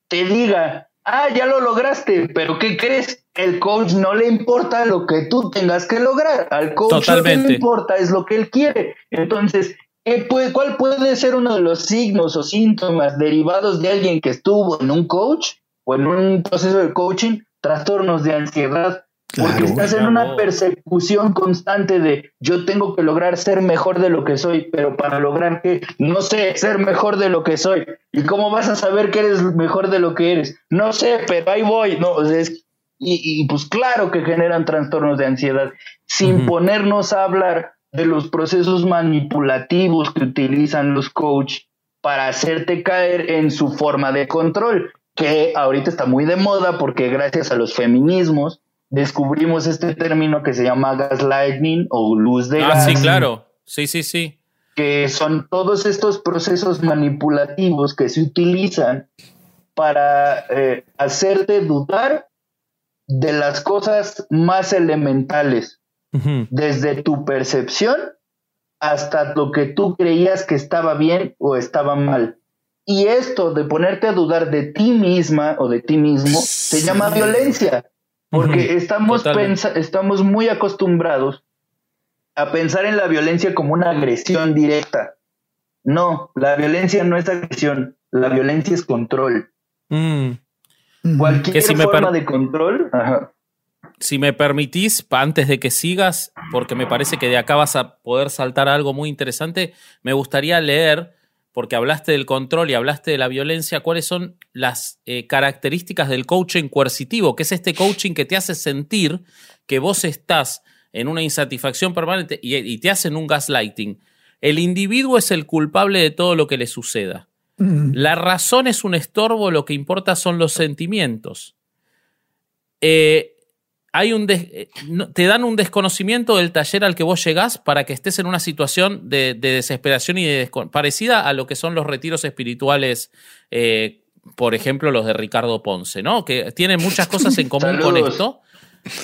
te diga, ah, ya lo lograste, pero ¿qué crees? El coach no le importa lo que tú tengas que lograr, al coach Totalmente. le importa es lo que él quiere. Entonces, ¿qué puede- ¿cuál puede ser uno de los signos o síntomas derivados de alguien que estuvo en un coach o en un proceso de coaching? Trastornos de ansiedad. Porque Claro. estás en una persecución constante de yo tengo que lograr ser mejor de lo que soy, pero para lograr que no sé ser mejor de lo que soy. ¿Y cómo vas a saber que eres mejor de lo que eres? No sé, pero ahí voy. No, o sea, es- y, y, pues claro que generan trastornos de ansiedad, sin ponernos a hablar de los procesos manipulativos que utilizan los coach para hacerte caer en su forma de control, que ahorita está muy de moda porque gracias a los feminismos descubrimos este término que se llama gaslighting o luz de Ah, gas, sí, claro. Sí, sí, sí. que son todos estos procesos manipulativos que se utilizan para eh, hacerte dudar de las cosas más elementales, desde tu percepción hasta lo que tú creías que estaba bien o estaba mal. Y esto de ponerte a dudar de ti misma o de ti mismo se llama violencia, porque estamos, Totalmente. pensa- estamos muy acostumbrados a pensar en la violencia como una agresión directa. No, la violencia no es agresión, la violencia es control. Mm. Cualquier si me forma de control, ajá, Si me permitís, antes de que sigas, porque me parece que de acá vas a poder saltar algo muy interesante, me gustaría leer, porque hablaste del control y hablaste de la violencia, cuáles son las eh, características del coaching coercitivo, que es este coaching que te hace sentir que vos estás en una insatisfacción permanente y, y te hacen un gaslighting. El individuo es el culpable de todo lo que le suceda. Ujú. La razón es un estorbo, lo que importa son los sentimientos. Eh, hay un des- eh, te dan un desconocimiento del taller al que vos llegás para que estés en una situación de, de desesperación y de parecida a lo que son los retiros espirituales, eh, por ejemplo, los de Ricardo Ponce, ¿no? Que tienen muchas cosas en común con esto.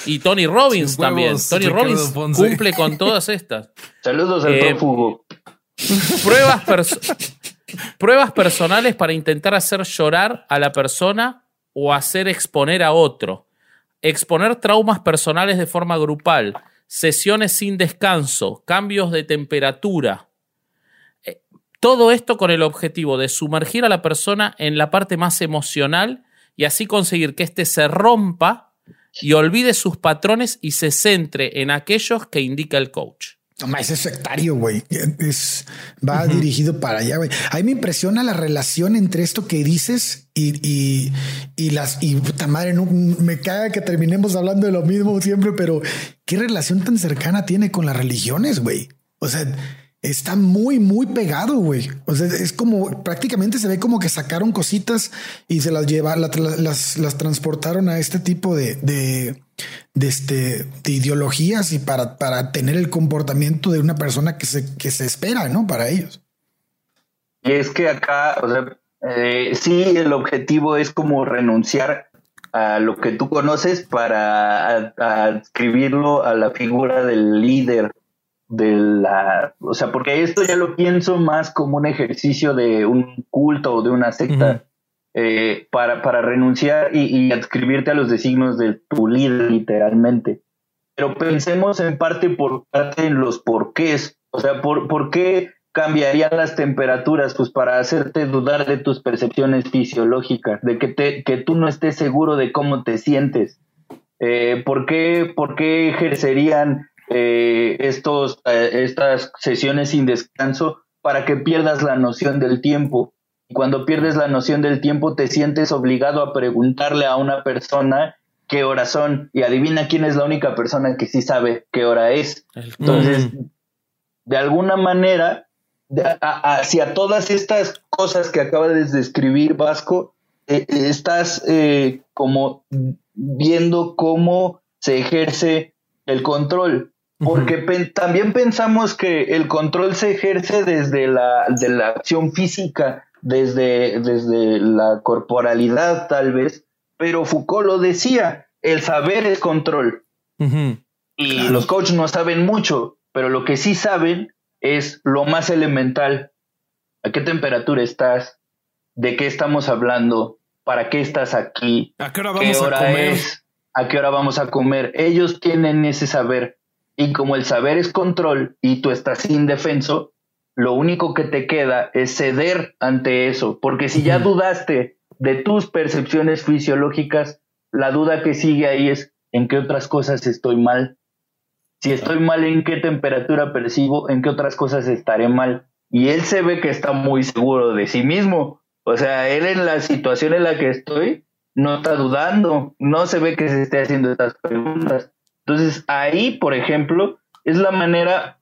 Y Tony Robbins huevos, también. Tony Ricardo Robbins Ponce. cumple con todas estas. saludos al Eh, prófugo. pruebas, perso- pruebas personales para intentar hacer llorar a la persona o hacer exponer a otro. Exponer traumas personales de forma grupal. Sesiones sin descanso. Cambios de temperatura. Eh, Todo esto con el objetivo de sumergir a la persona en la parte más emocional y así conseguir que éste se rompa y olvide sus patrones y se centre en aquellos que indica el coach. Ese es sectario, güey. Es, va dirigido para allá, güey. A mí me impresiona la relación entre esto que dices y, y, y las y puta madre, no me caga que terminemos hablando de lo mismo siempre, pero qué relación tan cercana tiene con las religiones, güey. O sea, está muy, muy pegado, güey. O sea, es como prácticamente se ve como que sacaron cositas y se las lleva, la- la- las, las transportaron a este tipo de, de, de este de ideologías y para, para tener el comportamiento de una persona que se, que se espera, ¿no? Para ellos. Y es que acá, o sea, Eh, sí, el objetivo es como renunciar a lo que tú conoces para adscribirlo a, a la figura del líder de la, o sea, porque esto ya lo pienso más como un ejercicio de un culto o de una secta eh, para, renunciar y, adscribirte a los designios de tu líder literalmente. Pero pensemos en parte por parte en los porqués, o sea, por, qué cambiarían las temperaturas, pues para hacerte dudar de tus percepciones fisiológicas, de que, tú no estés seguro de cómo te sientes. Eh, ¿por, qué, ¿Por qué ejercerían eh, estas sesiones sin descanso para que pierdas la noción del tiempo. Y cuando pierdes la noción del tiempo te sientes obligado a preguntarle a una persona qué hora son y adivina quién es la única persona que sí sabe qué hora es. Entonces, de alguna manera, hacia todas estas cosas que acabas de describir, Vasco, eh, estás como viendo cómo se ejerce el control. Porque también pensamos que el control se ejerce desde la, de la acción física, desde, desde la corporalidad tal vez, pero Foucault lo decía, el saber es control. Y los coaches no saben mucho, pero lo que sí saben es lo más elemental. ¿A qué temperatura estás? ¿De qué estamos hablando? ¿Para qué estás aquí? ¿A qué hora vamos a comer? Es? ¿A qué hora vamos a comer? Ellos tienen ese saber y como el saber es control y tú estás indefenso, lo único que te queda es ceder ante eso, porque si ya dudaste de tus percepciones fisiológicas, la duda que sigue ahí es en qué otras cosas estoy mal. Si estoy mal, en qué temperatura percibo, en qué otras cosas estaré mal. Y él se ve que está muy seguro de sí mismo. O sea, él en la situación en la que estoy no está dudando, no se ve que se esté haciendo estas preguntas. Entonces, ahí, por ejemplo, es la manera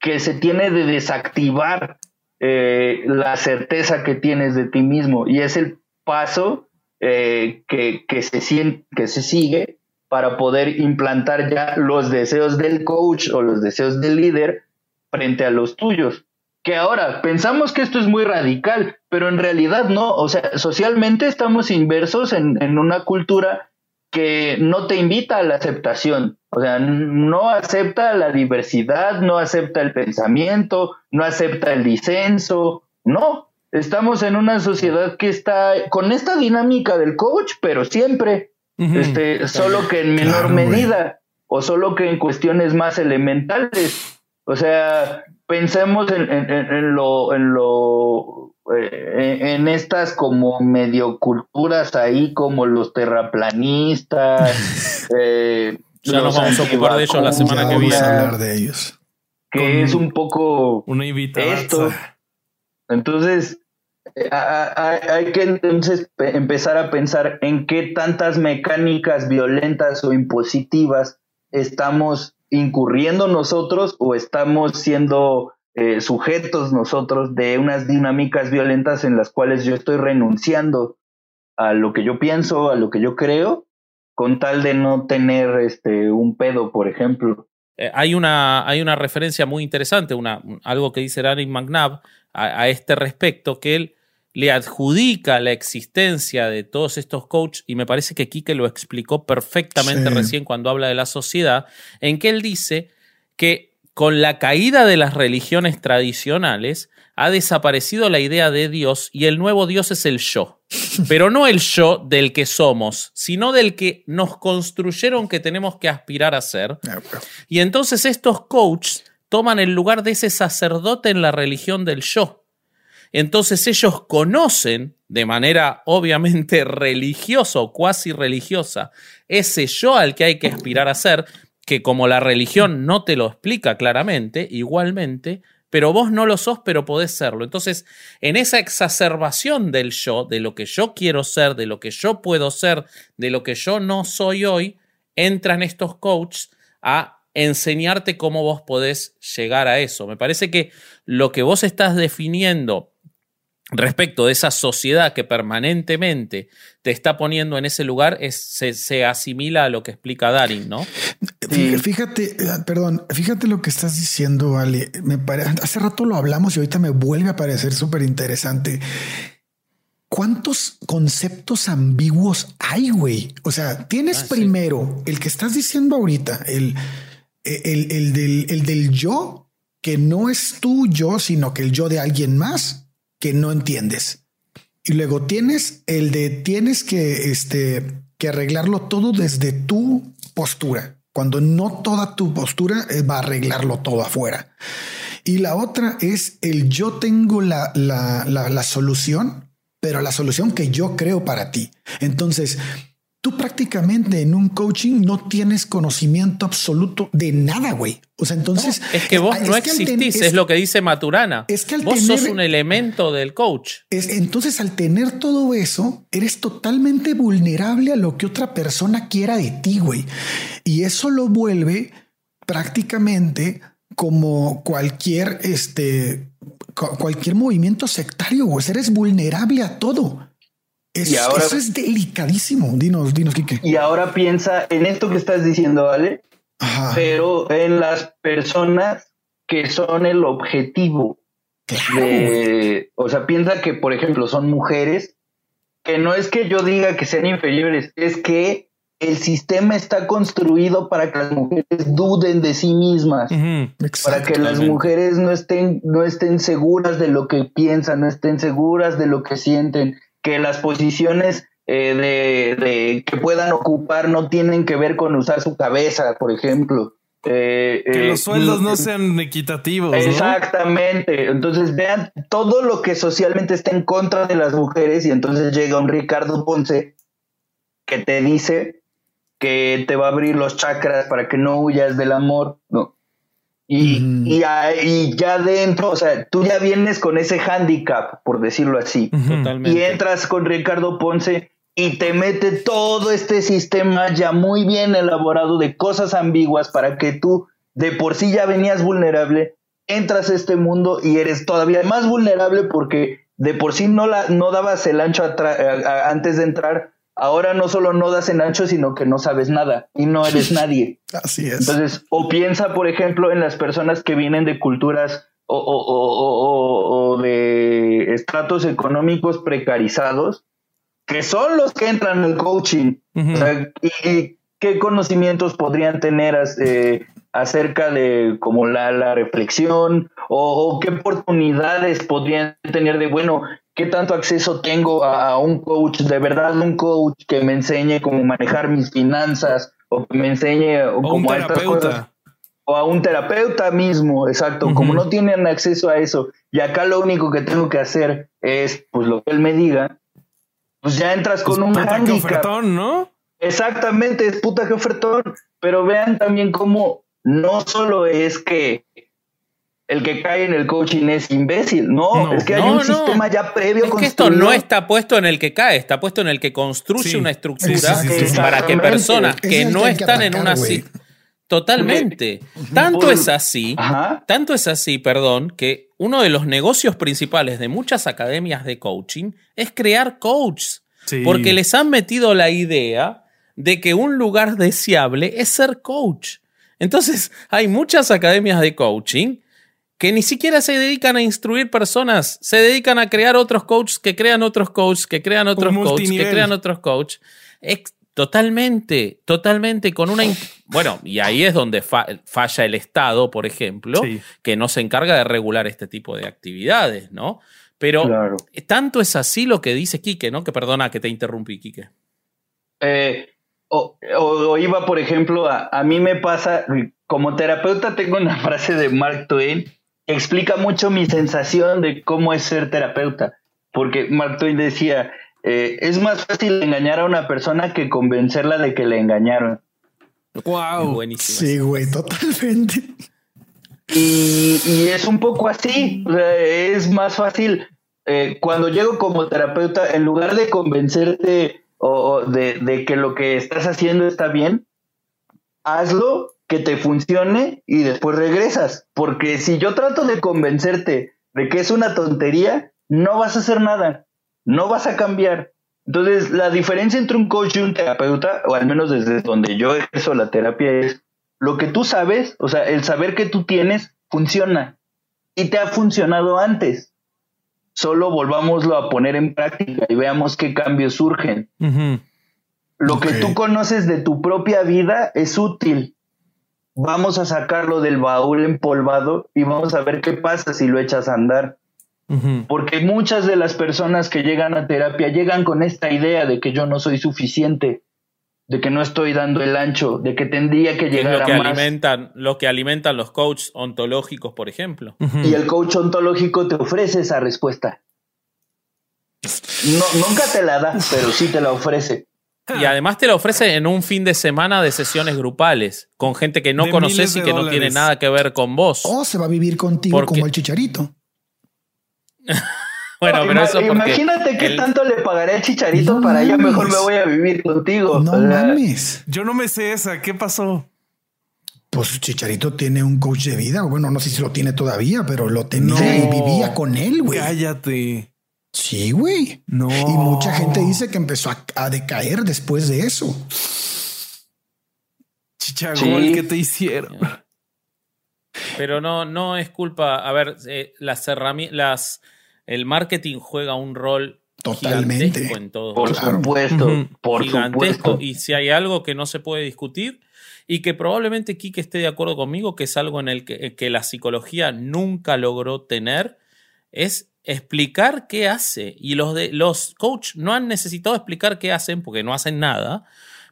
que se tiene de desactivar eh, la certeza que tienes de ti mismo y es el paso eh, que, que, se, que se sigue para poder implantar ya los deseos del coach o los deseos del líder frente a los tuyos. Que ahora pensamos que esto es muy radical, pero en realidad no. O sea, socialmente estamos inversos en, en una cultura que no te invita a la aceptación. O sea, no acepta la diversidad, no acepta el pensamiento, no acepta el disenso. No, estamos en una sociedad que está con esta dinámica del coach, pero siempre, este, solo que en menor medida o solo que en cuestiones más elementales. O sea, pensemos en, en lo, en lo en estas como medio culturas ahí como los terraplanistas. eh, ya nos vamos a ocupar de ellos la semana que viene. a hablar de ellos. Que es un poco una esto. Entonces, eh, hay que entonces empezar a pensar en qué tantas mecánicas violentas o impositivas estamos incurriendo nosotros o estamos siendo eh, sujetos nosotros de unas dinámicas violentas en las cuales yo estoy renunciando a lo que yo pienso, a lo que yo creo, con tal de no tener este un pedo, por ejemplo. Eh, hay, una, hay una referencia muy interesante, una, algo que dice Larry McNabb a, este respecto, que él le adjudica la existencia de todos estos coaches, y me parece que Kike lo explicó perfectamente recién cuando habla de la sociedad, en que él dice que con la caída de las religiones tradicionales, ha desaparecido la idea de Dios y el nuevo Dios es el yo. Pero no el yo del que somos, sino del que nos construyeron que tenemos que aspirar a ser. Y entonces estos coaches toman el lugar de ese sacerdote en la religión del yo. Entonces ellos conocen de manera obviamente religiosa o cuasi religiosa ese yo al que hay que aspirar a ser, que como la religión no te lo explica claramente, igualmente, pero vos no lo sos, pero podés serlo. Entonces, en esa exacerbación del yo, de lo que yo quiero ser, de lo que yo puedo ser, de lo que yo no soy hoy, entran estos coaches a enseñarte cómo vos podés llegar a eso. Me parece que lo que vos estás definiendo respecto de esa sociedad que permanentemente te está poniendo en ese lugar es, se, asimila a lo que explica Darin, ¿no? Fíjate, eh, perdón, fíjate lo que estás diciendo, Ale. Me hace rato lo hablamos y ahorita me vuelve a parecer súper interesante. ¿cuántos conceptos ambiguos hay, güey? O sea, tienes primero el que estás diciendo ahorita, el, el, el, del, el del yo, que no es tu yo, sino que el yo de alguien más que no entiendes. Y luego tienes el de tienes que, este, que arreglarlo todo desde tu postura, cuando no toda tu postura eh, va a arreglarlo todo afuera. Y la otra es el yo tengo la, la, la, solución, pero la solución que yo creo para ti. Entonces, tú prácticamente en un coaching no tienes conocimiento absoluto de nada, güey. O sea, entonces... es que vos no existís, es, lo que dice Maturana. Es que vos sos un elemento del coach. Es, entonces, al tener todo eso, eres totalmente vulnerable a lo que otra persona quiera de ti, güey. Y eso lo vuelve prácticamente como cualquier, este, cualquier movimiento sectario, güey. Eres vulnerable a todo. Y ahora, eso es delicadísimo. Dinos, dinos, Kike. Y ahora piensa en esto que estás diciendo, ¿vale? Pero en las personas que son el objetivo. o sea, piensa que, por ejemplo, son mujeres, que no es que yo diga que sean inferiores, es que el sistema está construido para que las mujeres duden de sí mismas, para que las mujeres no estén, no estén seguras de lo que piensan, no estén seguras de lo que sienten, que las posiciones eh, de, que puedan ocupar no tienen que ver con usar su cabeza, por ejemplo. Eh, que los eh, sueldos no sean equitativos. Exactamente. Entonces vean todo lo que socialmente está en contra de las mujeres y entonces llega un Ricardo Ponce que te dice que te va a abrir los chakras para que no huyas del amor, ¿no? Y, y, ya dentro, o sea, tú ya vienes con ese handicap, por decirlo así. Totalmente. Y entras con Ricardo Ponce y te mete todo este sistema ya muy bien elaborado de cosas ambiguas para que tú de por sí ya venías vulnerable, entras a este mundo y eres todavía más vulnerable porque de por sí no, la, no dabas el ancho antes de entrar ahora no solo no das en ancho, sino que no sabes nada y no eres nadie. Así es. Entonces, o piensa, por ejemplo, en las personas que vienen de culturas o, de estratos económicos precarizados, que son los que entran en el coaching. y, qué conocimientos podrían tener eh, acerca de como la, la reflexión o, qué oportunidades podrían tener de, bueno, qué tanto acceso tengo a, un coach, de verdad un coach que me enseñe cómo manejar mis finanzas o que me enseñe o, como a estas cosas. O a un terapeuta mismo, exacto. Como no tienen acceso a eso y acá lo único que tengo que hacer es pues lo que él me diga, pues ya entras con un handicap. ¿no? Exactamente, es puta que ofertón. Pero vean también cómo no solo es que el que cae en el coaching es imbécil. No, es que hay un sistema ya previo. Es que esto no está puesto en el que cae, está puesto en el que construye una estructura para que personas que no están en una Totalmente. Tanto es así, tanto es así, perdón, que uno de los negocios principales de muchas academias de coaching es crear coaches. Porque les han metido la idea de que un lugar deseable es ser coach. Entonces, hay muchas academias de coaching que ni siquiera se dedican a instruir personas, se dedican a crear otros coaches que crean otros coaches, que crean otros coaches, que crean otros coaches. Totalmente, totalmente con una... Bueno, y ahí es donde falla el Estado, por ejemplo, que no se encarga de regular este tipo de actividades, ¿no? Pero tanto es así lo que dice Quique, ¿no? Que perdona que te interrumpí, Quique. Eh, o, iba, por ejemplo, a, a mí me pasa, como terapeuta tengo una frase de Mark Twain que explica mucho mi sensación de cómo es ser terapeuta, porque Mark Twain decía, eh, es más fácil engañar a una persona que convencerla de que le engañaron. Wow, buenísimo. Sí, güey, totalmente. Y, y, es un poco así, es más fácil. Eh, cuando llego como terapeuta, en lugar de convencerte o de, que lo que estás haciendo está bien, hazlo, que te funcione y después regresas. Porque si yo trato de convencerte de que es una tontería, no vas a hacer nada, no vas a cambiar. Entonces, la diferencia entre un coach y un terapeuta, o al menos desde donde yo ejerzo la terapia, es lo que tú sabes, o sea, el saber que tú tienes funciona y te ha funcionado antes. Solo volvámoslo a poner en práctica y veamos qué cambios surgen. Lo que tú conoces de tu propia vida es útil. Vamos a sacarlo del baúl empolvado y vamos a ver qué pasa si lo echas a andar. Porque muchas de las personas que llegan a terapia llegan con esta idea de que yo no soy suficiente, de que no estoy dando el ancho, de que tendría que llegar lo que a más. alimentan, lo que alimentan los coaches ontológicos, por ejemplo. Y el coach ontológico te ofrece esa respuesta. No, nunca te la da, pero sí te la ofrece. Y además te la ofrece en un fin de semana de sesiones grupales, con gente que no De conoces y que no tiene nada que ver con vos. O se va a vivir contigo Porque- como el chicharito. bueno, pero Ima- eso porque Imagínate qué tanto le pagaré al chicharito No para mames. mejor me voy a vivir contigo. No sea, mames. Yo no me sé esa. ¿Qué pasó? Pues Chicharito tiene un coach de vida. Bueno, no sé si lo tiene todavía, pero lo tenía y vivía con él, güey. Cállate. Sí, güey. No. Y mucha gente dice que empezó a, a decaer después de eso. Chichagol, Sí. ¿qué te hicieron? Pero no, no es culpa. A ver, eh, las herramientas, el marketing juega un rol Totalmente. gigantesco en todo. Por Claro. supuesto, por gigantesco. supuesto. Y si hay algo que no se puede discutir y que probablemente Kike esté de acuerdo conmigo, que es algo en el que, que la psicología nunca logró tener, es explicar qué hace. Y los, de, los coach no han necesitado explicar qué hacen porque no hacen nada,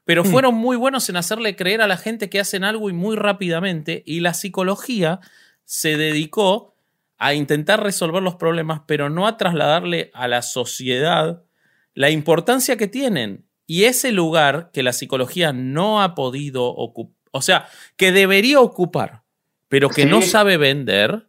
pero fueron muy buenos en hacerle creer a la gente que hacen algo y muy rápidamente. Y la psicología se dedicó a intentar resolver los problemas, pero no a trasladarle a la sociedad la importancia que tienen. Y ese lugar que la psicología no ha podido ocupar, o sea, que debería ocupar, pero que Sí. no sabe vender,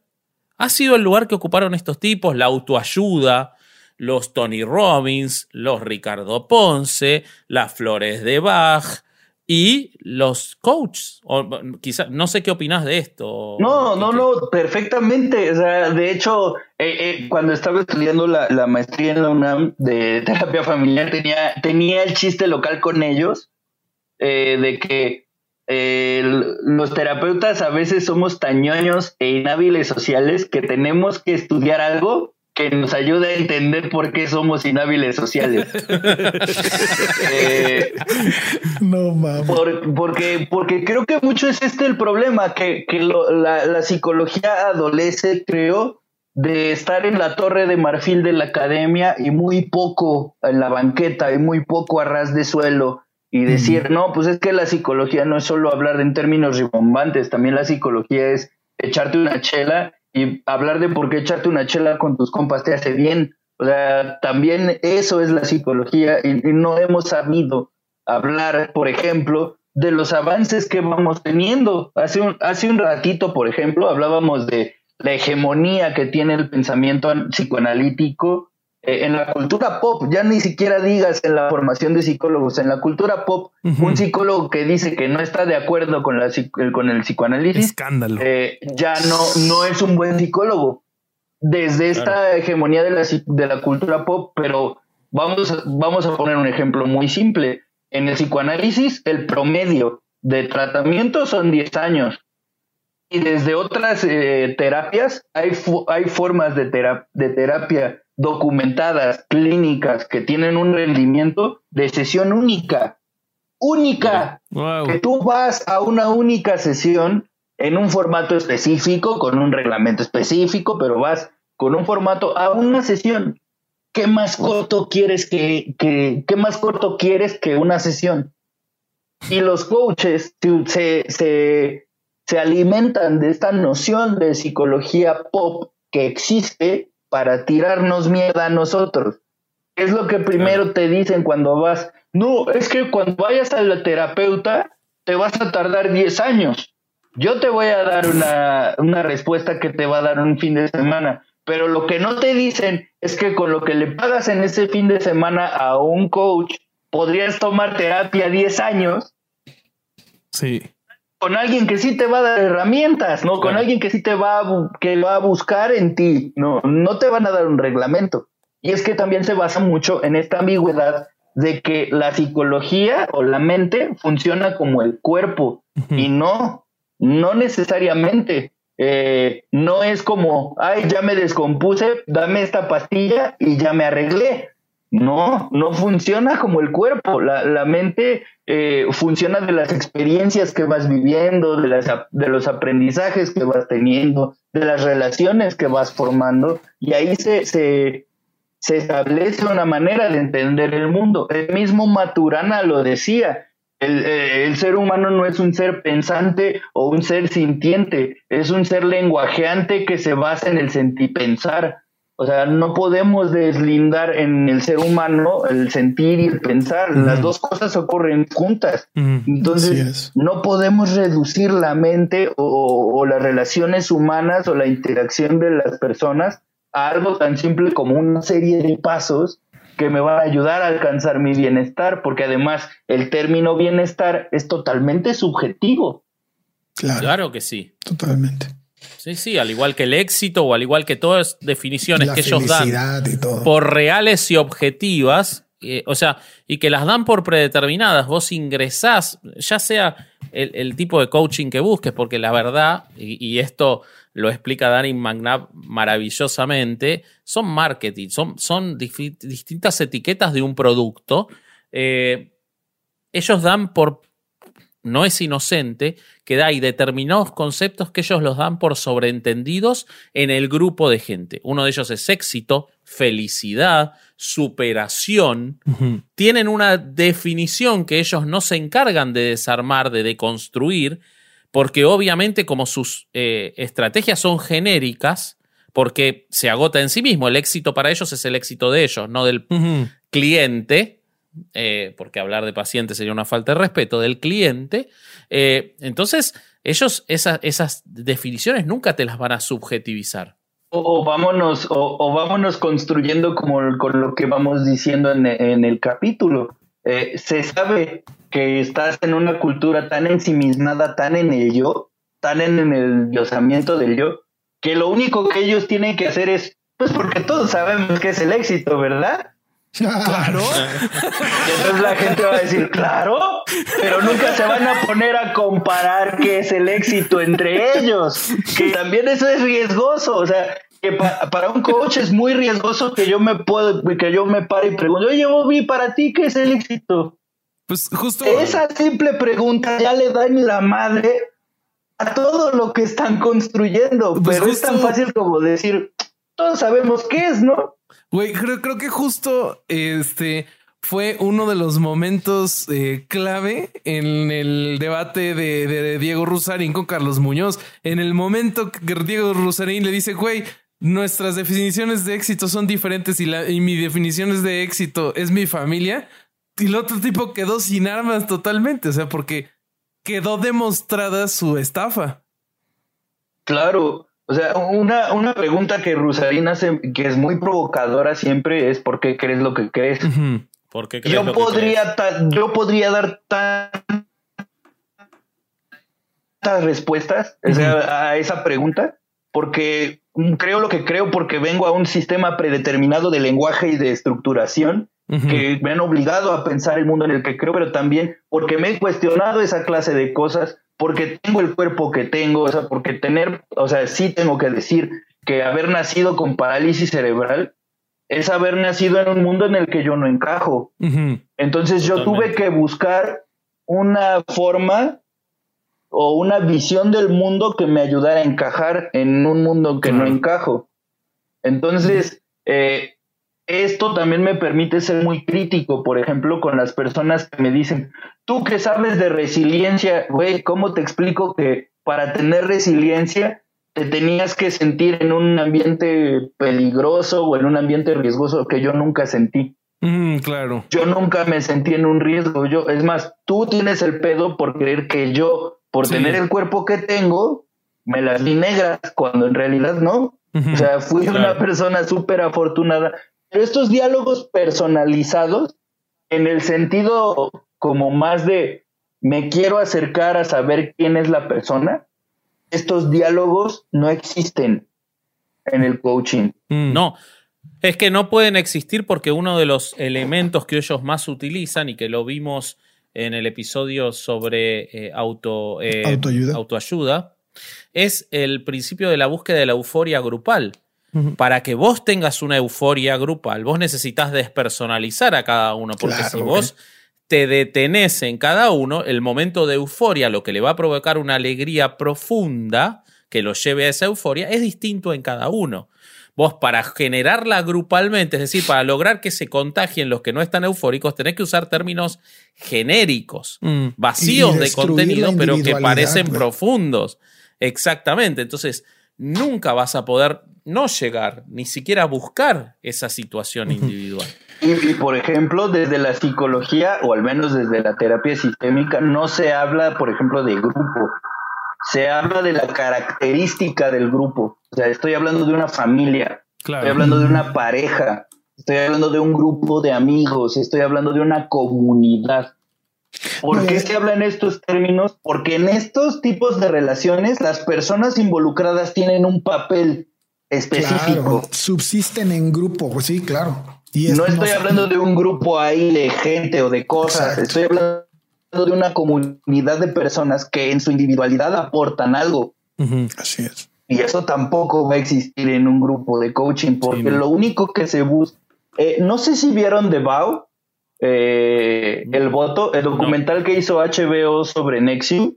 ha sido el lugar que ocuparon estos tipos, la autoayuda, los Tony Robbins, los Ricardo Ponce, las Flores de Bach y los coaches. O, quizá, no sé qué opinas de esto. No, no, no, perfectamente. O sea, de hecho, eh, eh, cuando estaba estudiando la, la maestría en la UNAM de terapia familiar, tenía, tenía el chiste local con ellos eh, de que eh, los terapeutas a veces somos tañoños e inhábiles sociales que tenemos que estudiar algo que nos ayude a entender por qué somos inhábiles sociales. Eh, No mames. por- porque, porque creo que mucho es este el problema, que, que lo- la, la psicología adolece, creo, de estar en la torre de marfil de la academia y muy poco en la banqueta y muy poco a ras de suelo y decir, no, pues es que la psicología no es solo hablar en términos rimbombantes, también la psicología es echarte una chela y hablar de por qué echarte una chela con tus compas te hace bien. O sea, también eso es la psicología y, no hemos sabido hablar, por ejemplo, de los avances que vamos teniendo. Hace un, hace un ratito, por ejemplo, hablábamos de la hegemonía que tiene el pensamiento an- psicoanalítico en la cultura pop. Ya ni siquiera digas en la formación de psicólogos, en la cultura pop, un psicólogo que dice que no está de acuerdo con, la, con el psicoanálisis, Escándalo. eh, ya no, no es un buen psicólogo. Desde esta hegemonía de la, de la cultura pop, pero vamos, a- vamos a poner un ejemplo muy simple. En el psicoanálisis, el promedio de tratamiento son 10 años. Y desde otras eh, terapias, hay, fu- hay formas de, tera- de terapia documentadas, clínicas, que tienen un rendimiento de sesión única. Única Wow. que tú vas a una única sesión en un formato específico, con un reglamento específico, pero vas con un formato a una sesión. ¿Qué más corto quieres que, que qué más corto quieres que una sesión? Y los coaches se, se, se, se alimentan de esta noción de psicología pop que existe para tirarnos mierda a nosotros. Es lo que primero te dicen cuando vas. No, es que cuando vayas a la terapeuta te vas a tardar 10 años. Yo te voy a dar una, una respuesta que te va a dar un fin de semana. Pero lo que no te dicen es que con lo que le pagas en ese fin de semana a un coach, podrías tomar terapia 10 años Sí. Con alguien que sí te va a dar herramientas, ¿no? Con alguien que sí te va a, que va a buscar en ti, no, no te van a dar un reglamento. Y es que también se basa mucho en esta ambigüedad de que la psicología o la mente funciona como el cuerpo y no, no necesariamente. eh, no es como, ay, ya me descompuse, dame esta pastilla y ya me arreglé. No, no funciona como el cuerpo. La, la mente eh, funciona de las experiencias que vas viviendo, de, las, de los aprendizajes que vas teniendo, de las relaciones que vas formando, y ahí se, se, se establece una manera de entender el mundo. El mismo Maturana lo decía, el, eh, el, ser humano no es un ser pensante o un ser sintiente, es un ser lenguajeante que se basa en el sentir pensar. O sea, no podemos deslindar en el ser humano el sentir y el pensar. Las dos cosas ocurren juntas. Entonces, no podemos reducir la mente o, o, las relaciones humanas o la interacción de las personas a algo tan simple como una serie de pasos que me van a ayudar a alcanzar mi bienestar, porque además el término bienestar es totalmente subjetivo. Claro, claro que sí. Totalmente. Sí, sí, al igual que el éxito o al igual que todas definiciones que ellos dan por reales y objetivas, eh, o sea, y que las dan por predeterminadas. Vos ingresás, ya sea el, el tipo de coaching que busques, porque la verdad, y, y esto lo explica Danny McNabb maravillosamente, son marketing, son, son distintas etiquetas de un producto. Eh, ellos dan por no es inocente, que hay determinados conceptos que ellos los dan por sobreentendidos en el grupo de gente. Uno de ellos es éxito, felicidad, superación. Tienen una definición que ellos no se encargan de desarmar, de deconstruir, porque obviamente como sus eh, estrategias son genéricas, porque se agota en sí mismo, el éxito para ellos es el éxito de ellos, no del cliente, eh, porque hablar de paciente sería una falta de respeto, del cliente. Eh, entonces, ellos esas definiciones nunca te las van a subjetivizar. O, vámonos, o, vámonos construyendo como con lo que vamos diciendo en, el capítulo. Eh, se sabe que estás en una cultura tan ensimismada, tan en el yo, tan en el diosamiento del yo, que lo único que ellos tienen que hacer es, pues porque todos sabemos que es el éxito, ¿verdad? Claro. entonces la gente va a decir, claro, pero nunca se van a poner a comparar qué es el éxito entre ellos, que también eso es riesgoso, o sea, que para un coach es muy riesgoso que yo me puedo, que yo me pare y pregunte, oye, Bobby, para ti, ¿qué es el éxito? Pues justo. Esa simple pregunta ya le da en la madre a todo lo que están construyendo, pues pero es tan fácil como decir, todos sabemos qué es, ¿no? Güey, creo, creo que justo este fue uno de los momentos eh, clave en el debate de, Diego Rusarín con Carlos Muñoz. En el momento que Diego Rusarín le dice, güey, nuestras definiciones de éxito son diferentes y, la, y mi definición de éxito es mi familia. Y el otro tipo quedó sin armas totalmente, o sea, porque quedó demostrada su estafa. Claro, o sea, una, una pregunta que Rusarín hace, que es muy provocadora siempre, es ¿por qué crees lo que crees? ¿Por qué crees yo, lo podría que crees? yo podría dar tantas respuestas a esa pregunta, porque creo lo que creo, porque vengo a un sistema predeterminado de lenguaje y de estructuración que me han obligado a pensar el mundo en el que creo, pero también porque me he cuestionado esa clase de cosas porque tengo el cuerpo que tengo, o sea, porque tener, o sea, sí tengo que decir que haber nacido con parálisis cerebral es haber nacido en un mundo en el que yo no encajo. Entonces yo tuve que buscar una forma o una visión del mundo que me ayudara a encajar en un mundo que no encajo. Entonces, eh, esto también me permite ser muy crítico, por ejemplo, con las personas que me dicen, tú que sabes de resiliencia, güey, ¿cómo te explico que para tener resiliencia te tenías que sentir en un ambiente peligroso o en un ambiente riesgoso que yo nunca sentí? claro. Yo nunca me sentí en un riesgo. Yo, es más, tú tienes el pedo por creer que yo, por tener el cuerpo que tengo, me las vi negras, cuando en realidad no. O sea, fui una persona súper afortunada pero estos diálogos personalizados, en el sentido como más de me quiero acercar a saber quién es la persona, estos diálogos no existen en el coaching. Mm. No, es que no pueden existir porque uno de los elementos que ellos más utilizan y que lo vimos en el episodio sobre eh, auto, eh, autoayuda, es el principio de la búsqueda de la euforia grupal. Para que vos tengas una euforia grupal, vos necesitas despersonalizar a cada uno, porque si vos te detenés en cada uno, el momento de euforia, lo que le va a provocar una alegría profunda que lo lleve a esa euforia, es distinto en cada uno. Vos para generarla grupalmente, es decir, para lograr que se contagien los que no están eufóricos, tenés que usar términos genéricos, Mm. vacíos de contenido, pero que parecen profundos. Exactamente. Entonces, nunca vas a poder no llegar, ni siquiera buscar esa situación individual. Y, y, por ejemplo, desde la psicología, o al menos desde la terapia sistémica, no se habla, por ejemplo, de grupo. Se habla de la característica del grupo. O sea, estoy hablando de una familia, Claro. estoy hablando de una pareja, estoy hablando de un grupo de amigos, estoy hablando de una comunidad. ¿Por qué se habla en estos términos? Porque en estos tipos de relaciones las personas involucradas tienen un papel específico. Claro, subsisten en grupo, pues sí, claro. Y es- No estoy hablando de un grupo ahí de gente o de cosas, Exacto. estoy hablando de una comunidad de personas que en su individualidad aportan algo. Así es. Y eso tampoco va a existir en un grupo de coaching, porque Sí, no. lo único que se busca, eh, no sé si vieron The eh, el voto, el documental que hizo HBO sobre Nexium.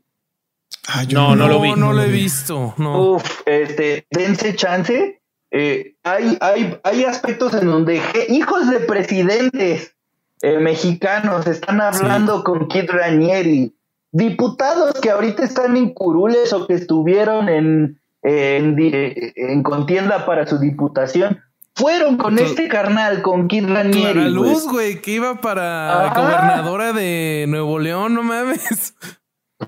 Ah, yo No, no lo vi. No, no lo he visto. No. Uf, este, dense chance. Eh, hay, hay, hay aspectos en donde hijos de presidentes eh, mexicanos están hablando con Kid Ranieri. Diputados que ahorita están en curules o que estuvieron en, en contienda para su diputación. Fueron con este carnal, con Kid Clara Ranieri. güey. Luz, güey, que iba para Ajá. gobernadora de Nuevo León, no mames.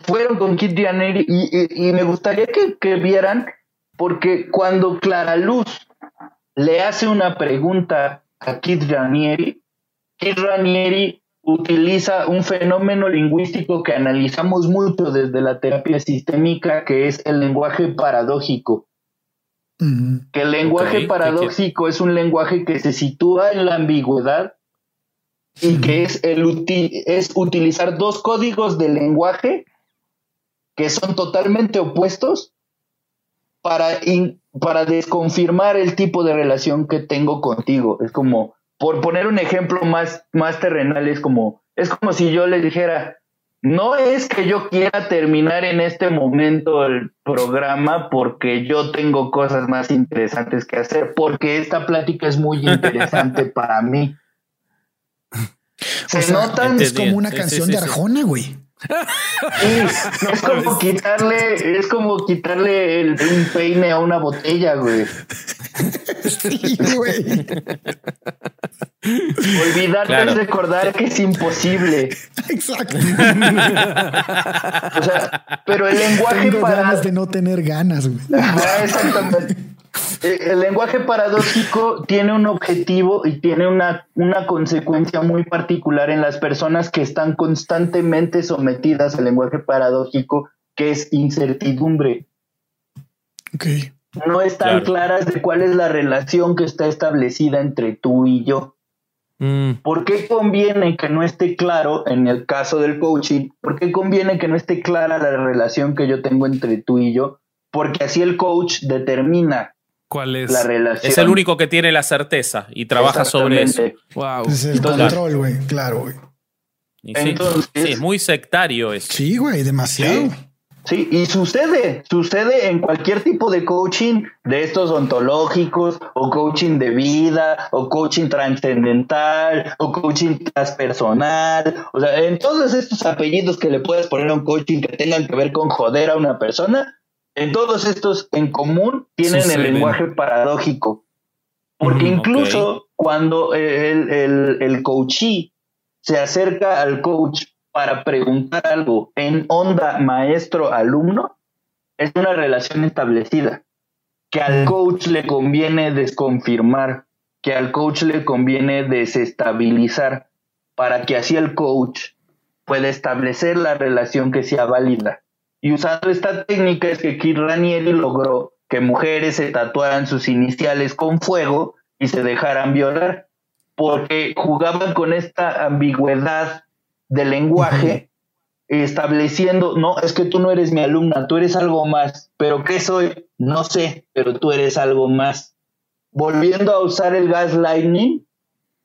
fueron con Kid Ranieri y, y- y me gustaría que, que vieran, porque cuando Clara Luz le hace una pregunta a Kid Ranieri, Kid Ranieri utiliza un fenómeno lingüístico que analizamos mucho desde la terapia sistémica, que es el lenguaje paradójico. Que el lenguaje Ok, ¿qué paradójico es un lenguaje que se sitúa en la ambigüedad y que es, el uti- es utilizar dos códigos de lenguaje que son totalmente opuestos para, para desconfirmar el tipo de relación que tengo contigo. Es como, por poner un ejemplo más, más terrenal, es como, es como si yo le dijera, no es que yo quiera terminar en este momento el programa porque yo tengo cosas más interesantes que hacer, porque esta plática es muy interesante para mí. Se O sea, notan es como una Sí, canción sí, de sí. Arjona, güey. Sí, es como quitarle, es como quitarle el, un peine a una botella, güey. Sí, güey. Olvidarte Claro. es recordar que es imposible. Exacto. O sea, pero el lenguaje Tengo para ganas de no tener ganas, güey. Exactamente. Eh, El lenguaje paradójico tiene un objetivo y tiene una, una consecuencia muy particular en las personas que están constantemente sometidas al lenguaje paradójico, que es incertidumbre. Ok. No están Claro. claras de cuál es la relación que está establecida entre tú y yo. Mm. ¿Por qué conviene que no esté claro en el caso del coaching? ¿Por qué conviene que no esté clara la relación que yo tengo entre tú y yo? Porque así el coach determina ¿Cuál es? la relación. Es el único que tiene la certeza y trabaja sobre eso. Wow. Es el Entonces- control, güey. Claro, güey. Sí, Entonces- sí, es muy sectario eso. Sí, güey, demasiado. Sí. Sí, y sucede, sucede en cualquier tipo de coaching de estos ontológicos, o coaching de vida, o coaching trascendental, o coaching transpersonal, o sea, en todos estos apellidos que le puedes poner a un coaching que tengan que ver con joder a una persona, en todos estos en común tienen el lenguaje paradójico. Porque Mm, incluso cuando el, el, el coachee se acerca al coach para preguntar algo en onda maestro-alumno, es una relación establecida. Que al coach le conviene desconfirmar, que al coach le conviene desestabilizar, para que así el coach pueda establecer la relación que sea válida. Y usando esta técnica es que Kid Ranieri logró que mujeres se tatuaran sus iniciales con fuego y se dejaran violar, porque jugaban con esta ambigüedad de lenguaje estableciendo, no, es que tú no eres mi alumna, tú eres algo más, pero ¿qué soy? No sé, pero tú eres algo más. Volviendo a usar el gaslighting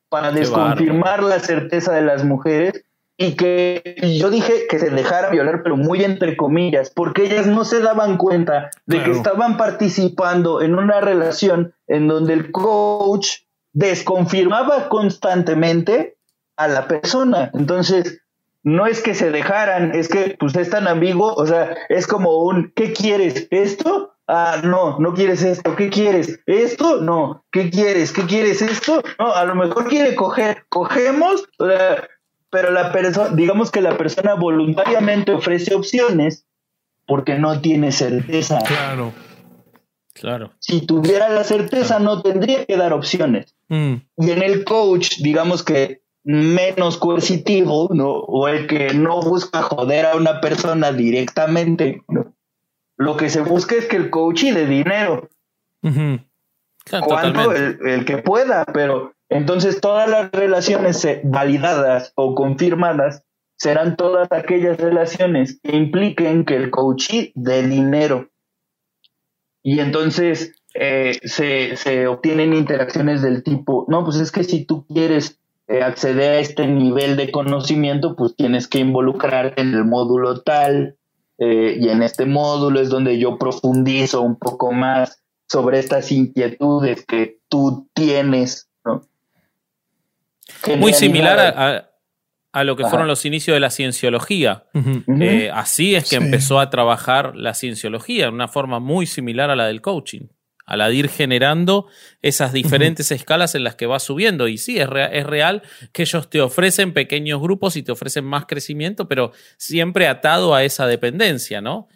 para desconfirmar la certeza de las mujeres y que yo dije que se dejara violar, pero muy entre comillas, porque ellas no se daban cuenta de que estaban participando en una relación en donde el coach desconfirmaba constantemente a la persona. Entonces, no es que se dejaran, es que pues es tan ambiguo, o sea, es como un, ¿qué quieres? ¿Esto? Ah, no, no quieres esto, ¿qué quieres? ¿Esto? No, ¿qué quieres? ¿Qué quieres esto? No, a lo mejor quiere coger, cogemos, o sea, pero la persona, digamos que la persona voluntariamente ofrece opciones porque no tiene certeza. Claro. Claro. Si tuviera la certeza, no tendría que dar opciones. Mm. Y en el coach, digamos que menos coercitivo, ¿no? O el que no busca joder a una persona directamente, Lo que se busca es que el coach de dinero. Cuanto el, el, que pueda, pero entonces, todas las relaciones validadas o confirmadas serán todas aquellas relaciones que impliquen que el coachee dé dinero. Y entonces eh, se, obtienen interacciones del tipo, no, pues es que si tú quieres eh, acceder a este nivel de conocimiento, pues tienes que involucrarte en el módulo tal, eh, y en este módulo es donde yo profundizo un poco más sobre estas inquietudes que tú tienes. Muy similar a, lo que fueron los inicios de la cienciología. Eh, así es que empezó a trabajar la cienciología, de una forma muy similar a la del coaching, a la de ir generando esas diferentes escalas en las que va subiendo. Y sí, es, es real que ellos te ofrecen pequeños grupos y te ofrecen más crecimiento, pero siempre atado a esa dependencia, ¿no?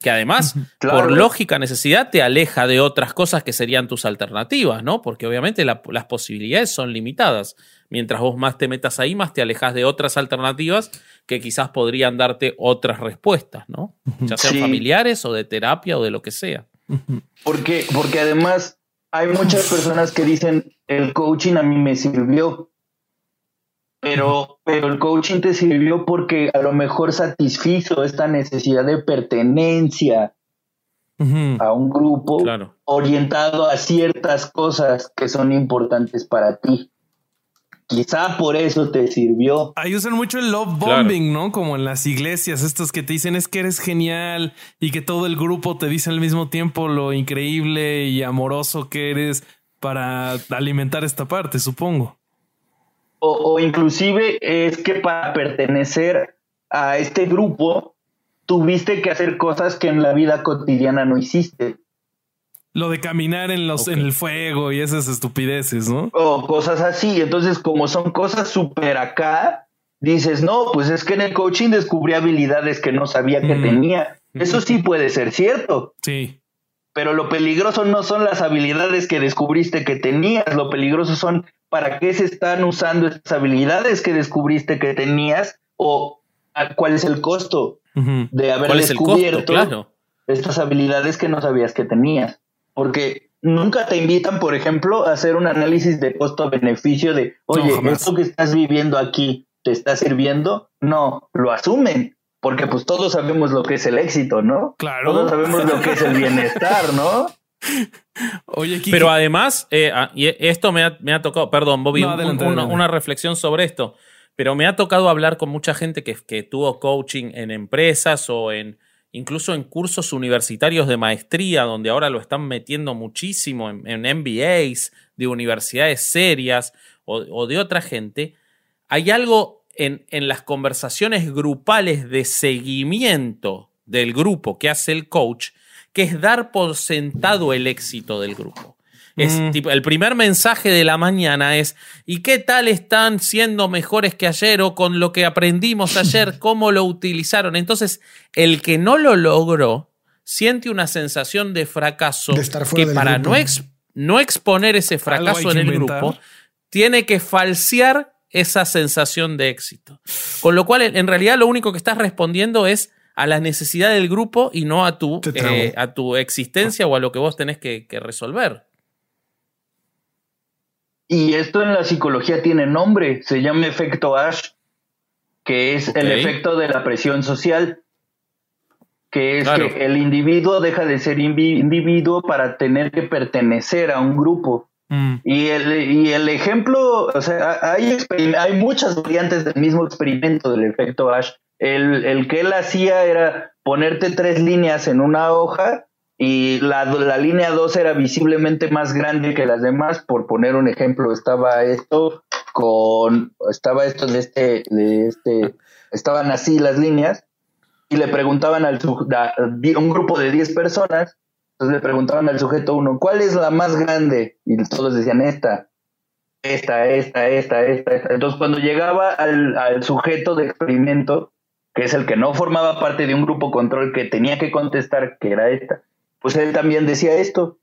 que además, por lógica necesidad, te aleja de otras cosas que serían tus alternativas, ¿no? Porque obviamente las posibilidades son limitadas. Mientras vos más te metas ahí, más te alejas de otras alternativas que quizás podrían darte otras respuestas, ¿no? Ya sean familiares o de terapia o de lo que sea. Porque, porque además hay muchas personas que dicen, el coaching a mí me sirvió, pero, pero el coaching te sirvió porque a lo mejor satisfizo esta necesidad de pertenencia a un grupo orientado a ciertas cosas que son importantes para ti. Quizá por eso te sirvió. Ahí usan mucho el love bombing, ¿no? Como en las iglesias, estos que te dicen es que eres genial y que todo el grupo te dice al mismo tiempo lo increíble y amoroso que eres para alimentar esta parte, supongo. O, inclusive es que para pertenecer a este grupo tuviste que hacer cosas que en la vida cotidiana no hiciste. Lo de caminar en los en el fuego y esas estupideces, ¿no? O cosas así. Entonces, como son cosas súper acá, dices, no, pues es que en el coaching descubrí habilidades que no sabía que tenía. Eso sí puede ser cierto. Sí. Pero lo peligroso no son las habilidades que descubriste que tenías, lo peligroso son para qué se están usando esas habilidades que descubriste que tenías o cuál es el costo de haber descubierto estas habilidades que no sabías que tenías. Porque nunca te invitan, por ejemplo, a hacer un análisis de costo-beneficio de, oye, esto que estás viviendo aquí te está sirviendo. No, lo asumen. Porque pues todos sabemos lo que es el éxito, ¿no? Claro. Todos sabemos lo que es el bienestar, ¿no? Oye, Pero además, eh, ah, y esto me ha, tocado, perdón, Bobby, una, reflexión sobre esto, pero me ha tocado hablar con mucha gente que, que tuvo coaching en empresas o en incluso en cursos universitarios de maestría, donde ahora lo están metiendo muchísimo en, MBAs de universidades serias o, de otra gente. Hay algo en, en las conversaciones grupales de seguimiento del grupo que hace el coach que es dar por sentado el éxito del grupo. Es mm. tipo, el primer mensaje de la mañana es ¿y qué tal están siendo mejores que ayer o con lo que aprendimos ayer, cómo lo utilizaron? Entonces, el que no lo logró siente una sensación de fracaso que para no, no, exponer ese fracaso en el grupo, tiene que falsear esa sensación de éxito. Con lo cual, en realidad, lo único que estás respondiendo es a la necesidad del grupo y no a tu, eh, a tu existencia o a lo que vos tenés que, resolver. Y esto en la psicología tiene nombre, se llama efecto Ash, que es el efecto de la presión social, que es Claro. que el individuo deja de ser individuo para tener que pertenecer a un grupo. Mm. Y el, y el ejemplo, o sea, hay, hay muchas variantes del mismo experimento del efecto Ash. El, el que él hacía era ponerte tres líneas en una hoja y la, la línea 2 era visiblemente más grande que las demás. Por poner un ejemplo, estaba esto con, estaba esto de este, de este, estaban así las líneas y le preguntaban al a un grupo de 10 personas entonces le preguntaban al sujeto uno, ¿cuál es la más grande? Y todos decían esta, esta, esta, esta, esta, esta. Entonces cuando llegaba al, al sujeto de experimento, que es el que no formaba parte de un grupo control que tenía que contestar que era esta, pues él también decía esto.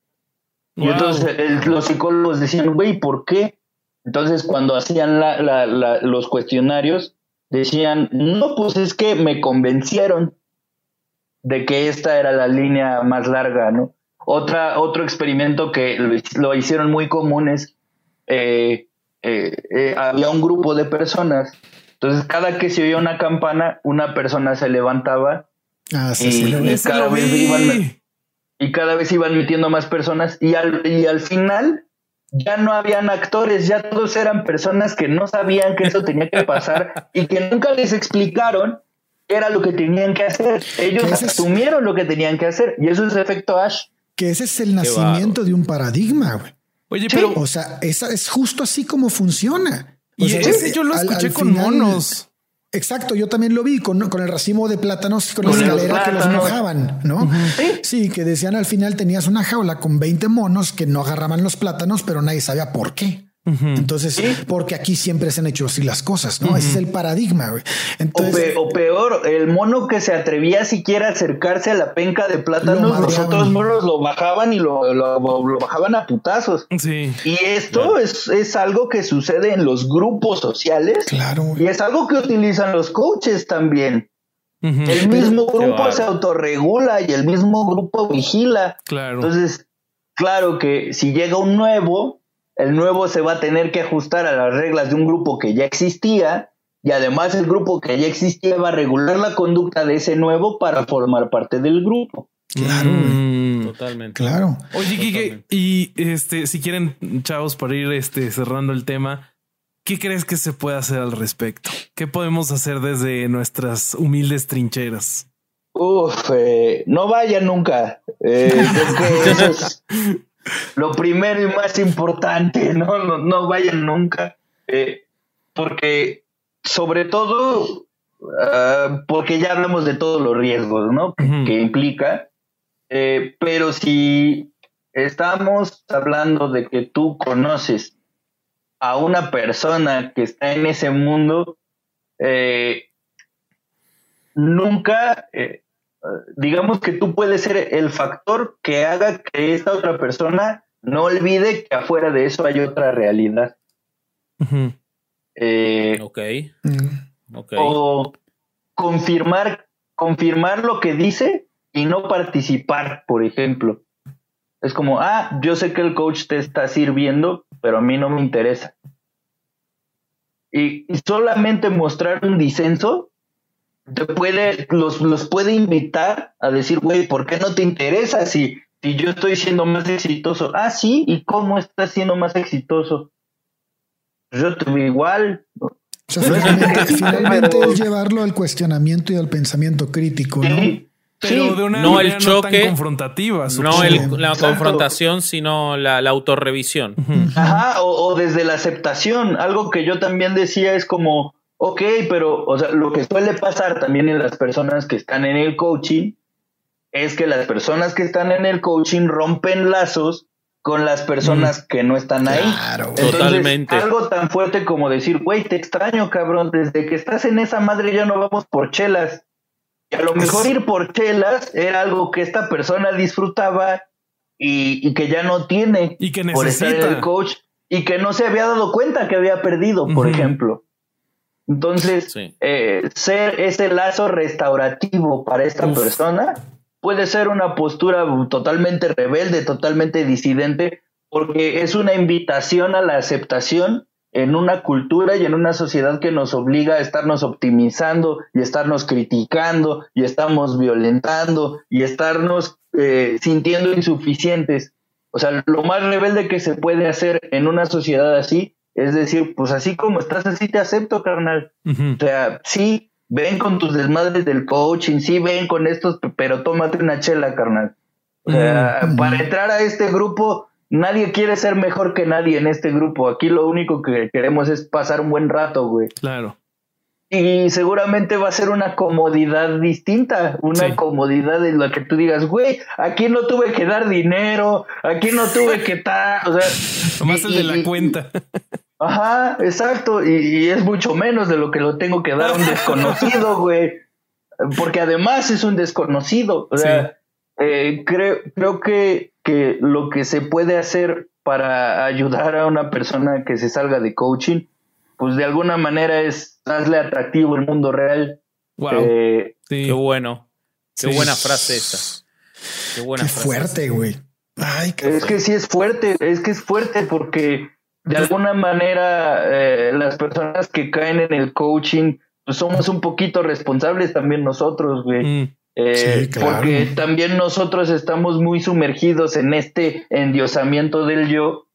Y entonces el- los psicólogos decían, güey, ¿por qué? Entonces cuando hacían la- la- la- los cuestionarios, decían, no, pues es que me convencieron de que esta era la línea más larga, ¿no? Otra, otro experimento que lo, lo hicieron muy común es, eh, eh, eh, había un grupo de personas, entonces cada que se oía una campana, una persona se levantaba Ah, sí, Y- sí, lo y- ves. Ese cada lo vez vi. iban- y cada vez iban metiendo más personas y al, y al final ya no habían actores, ya todos eran personas que no sabían que eso tenía que pasar y que nunca les explicaron qué era lo que tenían que hacer. Ellos Que ese es- asumieron lo que tenían que hacer y eso es efecto Ash. Que ese es el nacimiento de un paradigma, güey. Oye, Sí. pero O sea, esa es justo así como funciona. O y sea, ese yo lo al- escuché al con final- monos. Exacto, yo también lo vi con, con el racimo de plátanos con la Con escalera que los mojaban, ¿no? Sí. Sí, que decían al final tenías una jaula con 20 monos que no agarraban los plátanos, pero nadie sabía por qué. Entonces, porque aquí siempre se han hecho así las cosas, ¿no? Ese es el paradigma, güey. O, Entonces, pe- o peor, el mono que se atrevía siquiera a acercarse a la penca de Lo plátanos, los otros monos lo bajaban y lo, lo- lo bajaban a putazos. Sí. Y esto es, es algo que sucede en los grupos sociales claro, güey. y es algo que utilizan los coaches también. El mismo grupo se autorregula y el mismo grupo vigila. Claro. Entonces, claro que si llega un nuevo, el nuevo se va a tener que ajustar a las reglas de un grupo que ya existía y además el grupo que ya existía va a regular la conducta de ese nuevo para formar parte del grupo. Claro. Mm. Totalmente. Claro. Oye, Kike, y este, si quieren, chavos, para ir este, cerrando el tema, ¿qué crees que se puede hacer al respecto? ¿Qué podemos hacer desde nuestras humildes trincheras? Uf, eh, no vayan nunca. Eh, creo que eso es lo primero y más importante. No, no, no vayan nunca. Eh, porque, sobre todo, ah, porque ya hablamos de todos los riesgos, ¿no? Que, implica. Eh, pero si estamos hablando de que tú conoces a una persona que está en ese mundo, eh, nunca, eh, digamos que tú puedes ser el factor que haga que esta otra persona no olvide que afuera de eso hay otra realidad. Ujú. Eh, Ok, Mm. ok. O confirmar, confirmar lo que dice y no participar, por ejemplo. Es como, ah, yo sé que el coach te está sirviendo, pero a mí no me interesa. Y, y solamente mostrar un disenso te puede, los, los puede invitar a decir, güey, ¿por qué no te interesa si, si yo estoy siendo más exitoso? Ah, sí, ¿y cómo estás siendo más exitoso? Yo te veo igual. O sea, finalmente, finalmente Pero- es llevarlo al cuestionamiento y al pensamiento crítico, ¿no? Sí, Pero sí. de una No el manera no choque, tan confrontativa. No el- la exacto. confrontación, sino la, la autorrevisión. Ajá, o, o desde la aceptación. Algo que yo también decía es como, ok, pero, o sea, lo que suele pasar también en las personas que están en el coaching es que las personas que están en el coaching rompen lazos con las personas que no están ahí. Claro. Entonces, Totalmente. Algo tan fuerte como decir, güey, te extraño, cabrón, desde que estás en esa madre ya no vamos por chelas. Y a lo mejor ir por chelas era algo que esta persona disfrutaba y, y que ya no tiene Y que por estar en el necesita. coach y que no se había dado cuenta que había perdido, por ejemplo. Entonces, Sí. eh, ser ese lazo restaurativo para esta Uf. persona puede ser una postura totalmente rebelde, totalmente disidente, porque es una invitación a la aceptación en una cultura y en una sociedad que nos obliga a estarnos optimizando y estarnos criticando y estamos violentando y estarnos eh, sintiendo insuficientes. O sea, lo más rebelde que se puede hacer en una sociedad así es decir, pues así como estás, así te acepto, carnal. O sea, sí, ven con tus desmadres del coaching, sí, ven con estos, pero tómate una chela, carnal. O sea, para entrar a este grupo, nadie quiere ser mejor que nadie en este grupo. Aquí lo único que queremos es pasar un buen rato, güey. Claro. Y seguramente va a ser una comodidad distinta, una comodidad en la que tú digas, güey, aquí no tuve que dar dinero, aquí no tuve que estar, o sea... Más el de la cuenta. Ajá, exacto, y, es mucho menos de lo que lo tengo que dar a un desconocido, güey, porque además es un desconocido, o sea, eh, creo, creo que, que lo que se puede hacer para ayudar a una persona que se salga de coaching, pues de alguna manera es hazle atractivo el mundo real. Wow. Eh, Qué bueno. Qué buena frase esa. Qué buena fuerte, güey. Ay, es que sí es fuerte, es que es fuerte porque de alguna manera eh, las personas que caen en el coaching pues somos un poquito responsables también nosotros, güey. Mm. Eh, porque también nosotros estamos muy sumergidos en este endiosamiento del yo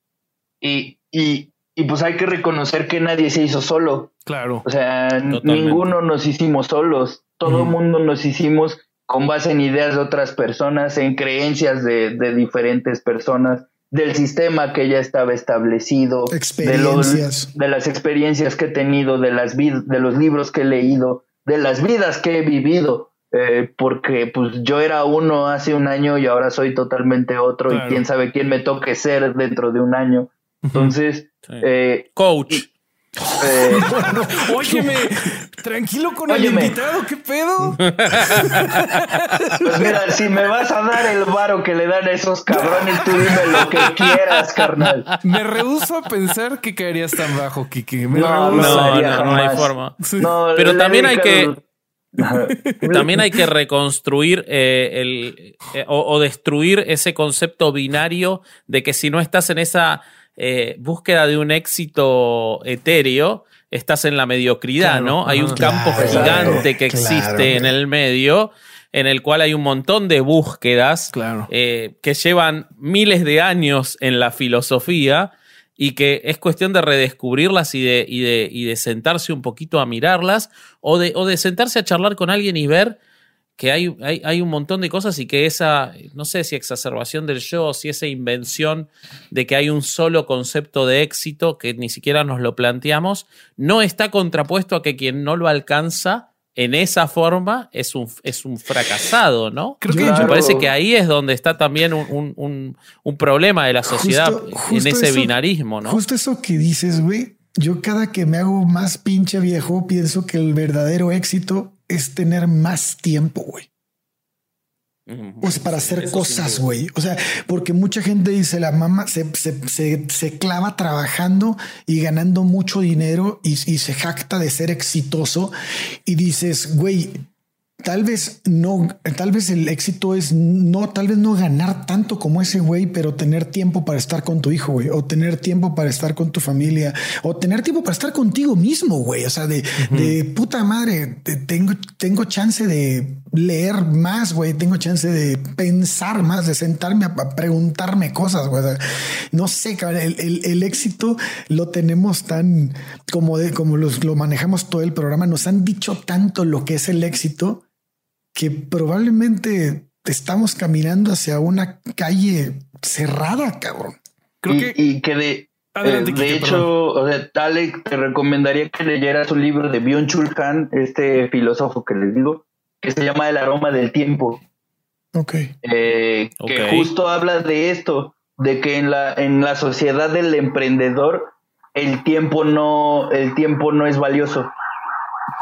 y, y, y pues hay que reconocer que nadie se hizo solo. Claro. O sea, ninguno nos hicimos solos. Todo el mundo nos hicimos con base en ideas de otras personas, en creencias de, de diferentes personas, del sistema que ya estaba establecido, experiencias. De, las experiencias que he tenido, de, las de los libros que he leído, de las vidas que he vivido. Eh, porque pues yo era uno hace un año y ahora soy totalmente otro y quién sabe quién me toque ser dentro de un año. Entonces, eh, coach. Eh, óyeme, tranquilo con el invitado, ¿qué pedo? Pues mira, si me vas a dar el varo que le dan a esos cabrones, tú dime lo que quieras, carnal. Me rehuso a pensar que caerías tan bajo, Kiki. no, no, no, hay forma. Pero también hay que. También hay que reconstruir eh, el, eh, o, destruir ese concepto binario de que si no estás en esa eh, búsqueda de un éxito etéreo, estás en la mediocridad, ¿no? Hay un campo gigante que existe en el medio en el cual hay un montón de búsquedas eh, que llevan miles de años en la filosofía y que es cuestión de redescubrirlas y de, y de, y de sentarse un poquito a mirarlas o de, o de sentarse a charlar con alguien y ver que hay, hay, un montón de cosas y que esa, no sé si exacerbación del yo, si esa invención de que hay un solo concepto de éxito que ni siquiera nos lo planteamos, no está contrapuesto a que quien no lo alcanza en esa forma es un, es un fracasado, ¿no? Creo que me parece que ahí es donde está también un, problema de la sociedad en ese binarismo, ¿no? Justo eso que dices, güey. Yo cada que me hago más pinche viejo pienso que el verdadero éxito es tener más tiempo, güey. Pues para hacer cosas, güey. O sea, porque mucha gente dice la mamá se, se, clava trabajando y ganando mucho dinero y, y, se jacta de ser exitoso y dices, güey, tal vez no, tal vez el éxito es no, tal vez no ganar tanto como ese güey, pero tener tiempo para estar con tu hijo, güey, o tener tiempo para estar con tu familia, o tener tiempo para estar contigo mismo, güey. O sea, de, de puta madre, tengo, tengo chance de leer más, güey, tengo chance de pensar más, de sentarme a, preguntarme cosas, güey. no sé, el, el, éxito lo tenemos tan como de, como los, lo manejamos todo el programa. Nos han dicho tanto lo que es el éxito que probablemente estamos caminando hacia una calle cerrada, cabrón. Creo y, que... y que de, eh, de hecho, o sea, Alec, te recomendaría que leyeras un libro de Byung-Chul Han, este filósofo que les digo, que se llama El aroma del tiempo. Ok. Eh, que justo habla de esto, de que en la, en la sociedad del emprendedor el tiempo no, el tiempo no es valioso.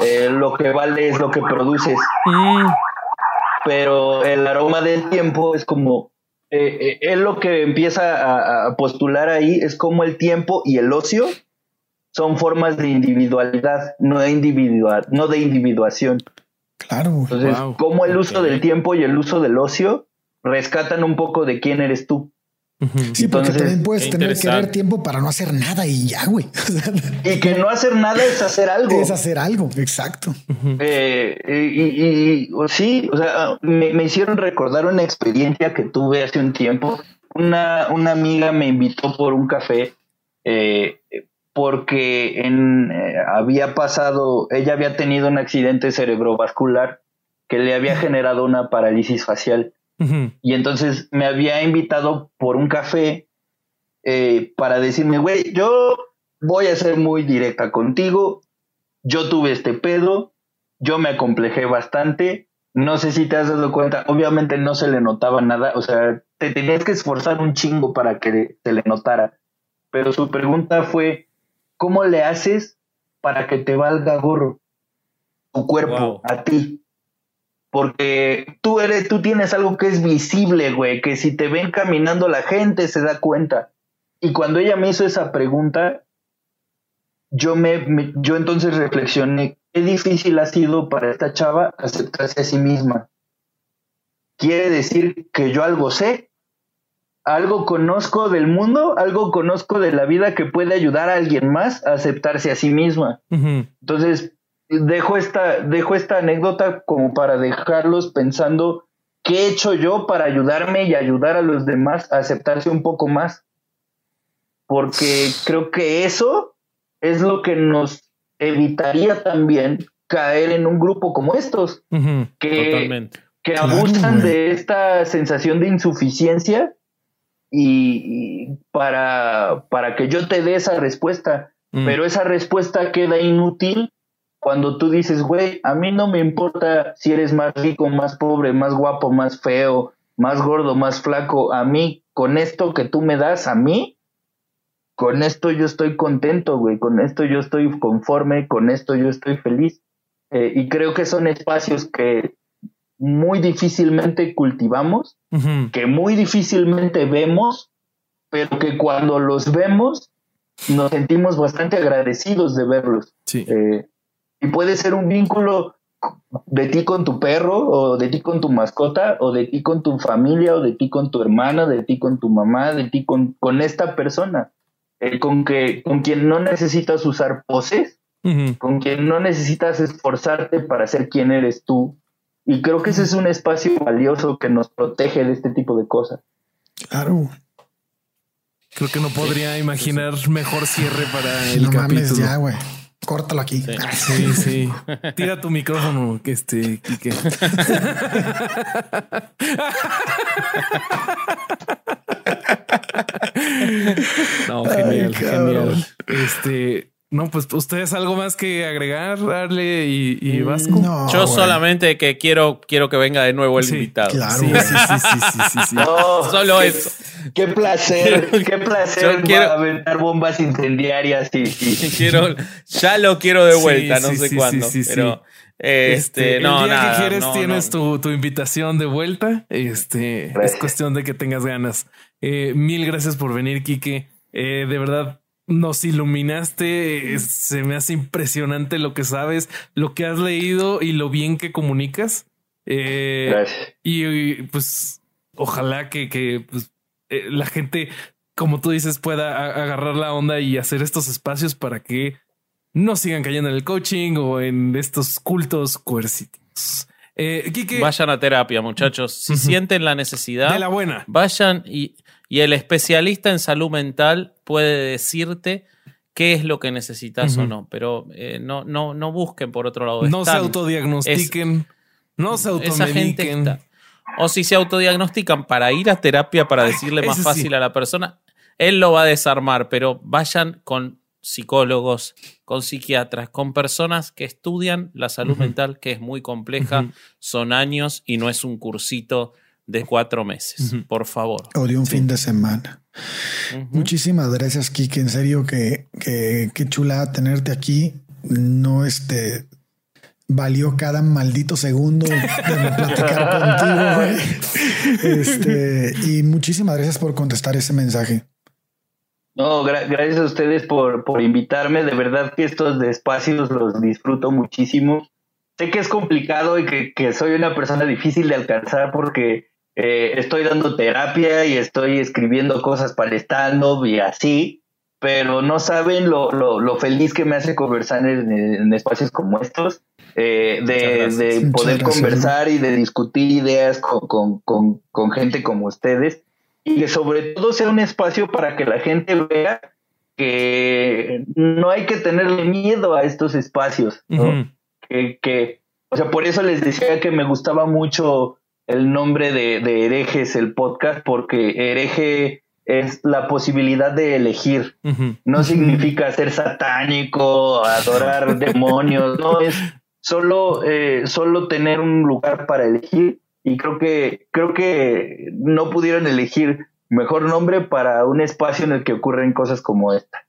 Eh, lo que vale es lo que produces. Mm. Pero el aroma del tiempo es como, eh, eh, él lo que empieza a, postular ahí es como el tiempo y el ocio son formas de individualidad, no de individual, no de individuación. Claro. Entonces, como el uso del tiempo y el uso del ocio rescatan un poco de quién eres tú. Sí, porque también puedes tener que ver tiempo para no hacer nada y ya, güey. Y que no hacer nada es hacer algo. es hacer algo, exacto. Eh, y, y- y- o sí, o sea, me, me hicieron recordar una experiencia que tuve hace un tiempo. Una, una amiga me invitó por un café eh, porque en, eh, había pasado, ella había tenido un accidente cerebrovascular que le había generado una parálisis facial. Y entonces me había invitado por un café eh, para decirme, güey, yo voy a ser muy directa contigo. Yo tuve este pedo, yo me acomplejé bastante. No sé si te has dado cuenta, obviamente no se le notaba nada, o sea, te tenías que esforzar un chingo para que se le notara. Pero su pregunta fue, ¿cómo le haces para que te valga gorro tu cuerpo Wow. a ti? Porque tú eres, tú tienes algo que es visible, güey, que si te ven caminando la gente se da cuenta. Y cuando ella me hizo esa pregunta, yo me, me- yo entonces reflexioné, qué difícil ha sido para esta chava aceptarse a sí misma. Quiere decir que yo algo sé, algo conozco del mundo, algo conozco de la vida que puede ayudar a alguien más a aceptarse a sí misma. Entonces, dejo esta, dejo esta anécdota como para dejarlos pensando qué he hecho yo para ayudarme y ayudar a los demás a aceptarse un poco más. Porque creo que eso es lo que nos evitaría también caer en un grupo como estos, que, Totalmente. que abusan de esta sensación de insuficiencia y, y para, para que yo te dé esa respuesta. Mm. Pero esa respuesta queda inútil cuando tú dices, güey, a mí no me importa si eres más rico, más pobre, más guapo, más feo, más gordo, más flaco. A mí, con esto que tú me das, a mí, con esto yo estoy contento, güey. Con esto yo estoy conforme, con esto yo estoy feliz. Eh, y creo que son espacios que muy difícilmente cultivamos que muy difícilmente vemos, pero que cuando los vemos nos sentimos bastante agradecidos de verlos. Sí. Eh, y puede ser un vínculo de ti con tu perro, o de ti con tu mascota, o de ti con tu familia, o de ti con tu hermana, de ti con tu mamá, de ti con, con esta persona, eh, con, que, con quien no necesitas usar poses, con quien no necesitas esforzarte para ser quien eres tú. Y creo que ese es un espacio valioso que nos protege de este tipo de cosas. Claro. Creo que no podría imaginar mejor cierre para el no capítulo. mames ya, güey. Córtalo aquí. Sí. Ah, Sí, sí. Tira tu micrófono, que este, Quique. No, genial, Ay, genial. Este, no, pues ustedes algo más que agregar, Arle y, y Vasco. No, Yo solamente que quiero, quiero que venga de nuevo el Sí, invitado. claro. Sí, sí, sí, sí, sí, sí, sí. Oh, Solo qué, eso. Qué placer, qué placer Yo quiero- aventar bombas incendiarias y, y- Quiero, ya lo quiero de Sí, vuelta, no sí, sé sí, cuándo. sí, sí, pero este, el no, día nada, que quieres no, tienes no. Tu, tu invitación de vuelta. Este es cuestión de que tengas ganas. Eh, mil gracias por venir, Quique. Eh, de verdad, nos iluminaste. Se me hace impresionante lo que sabes, lo que has leído y lo bien que comunicas. Eh, Gracias. y, y, pues ojalá que, que, pues, eh, la gente, como tú dices, pueda agarrar la onda y hacer estos espacios para que no sigan cayendo en el coaching o en estos cultos coercitivos. Eh, Quique, Vayan a terapia, muchachos. Si sienten la necesidad, de la buena. vayan y, y el especialista en salud mental puede decirte qué es lo que necesitas o no. Pero eh, no, no, no busquen por otro lado. No se autodiagnostiquen. no se automediquen. O si se autodiagnostican para ir a terapia para decirle más fácil sí. a la persona, él lo va a desarmar, pero vayan con psicólogos, con psiquiatras, con personas que estudian la salud mental, que es muy compleja, son años y no es un cursito de cuatro meses, por favor. O de un fin de semana. Muchísimas gracias, Kike. En serio, que, que, qué chula tenerte aquí. No este valió cada maldito segundo de platicar contigo. güey. Este, y muchísimas gracias por contestar ese mensaje. No, gra- gracias a ustedes por, por invitarme. De verdad que estos espacios los disfruto muchísimo. Sé que es complicado y que, que soy una persona difícil de alcanzar porque eh, estoy dando terapia y estoy escribiendo cosas para el stand-up y así, pero no saben lo, lo, lo feliz que me hace conversar en, en espacios como estos, eh, de, de poder conversar y de discutir ideas con, con, con, con gente como ustedes y que sobre todo sea un espacio para que la gente vea que no hay que tenerle miedo a estos espacios, ¿no? que, que, o sea, por eso les decía que me gustaba mucho el nombre de, de herejes, el podcast, porque hereje es la posibilidad de elegir. No significa ser satánico, adorar demonios, no, es solo, eh, solo tener un lugar para elegir. Y creo que, creo que no pudieron elegir mejor nombre para un espacio en el que ocurren cosas como esta.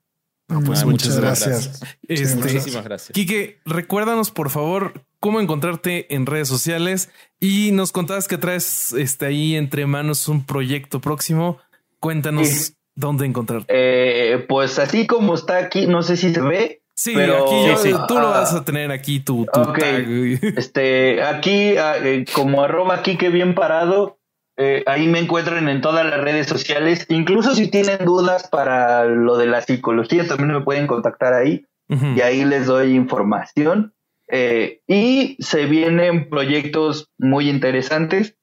No, pues Ah, muchas, muchas gracias. Este, Muchísimas gracias. Quique, recuérdanos por favor cómo encontrarte en redes sociales y nos contabas que traes este, ahí entre manos un proyecto próximo. Cuéntanos Sí. dónde encontrarte. Eh, pues así como está aquí, no sé si se ve. Sí, pero- aquí yo- Sí, sí. tú lo Ah. vas a tener aquí tu, tu tag. Este, aquí, ah, eh, como arroba Kike bien parado, eh, ahí me encuentran en todas las redes sociales. Incluso si tienen dudas para lo de la psicología, también me pueden contactar ahí. Y ahí les doy información. Eh, y se vienen proyectos muy interesantes.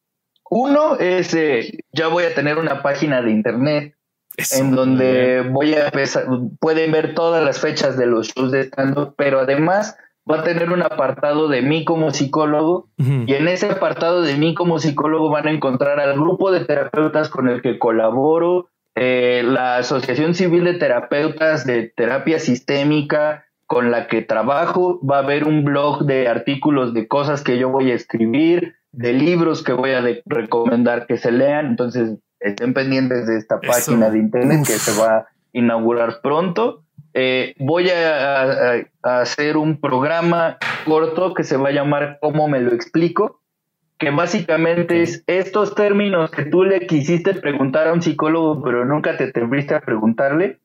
Uno es, eh, ya voy a tener una página de internet Eso. en donde voy a empezar, pueden ver todas las fechas de los shows de stand pero además va a tener un apartado de mí como psicólogo y en ese apartado de mí como psicólogo van a encontrar al grupo de terapeutas con el que colaboro, eh, la Asociación Civil de Terapeutas de Terapia Sistémica con la que trabajo, va a haber un blog de artículos de cosas que yo voy a escribir, de libros que voy a recomendar que se lean, entonces estén pendientes de esta Eso. página de internet Uf. que se va a inaugurar pronto. Eh, voy a, a- a hacer un programa corto que se va a llamar ¿Cómo me lo explico? Que básicamente es estos términos que tú le quisiste preguntar a un psicólogo, pero nunca te atreviste a preguntarle.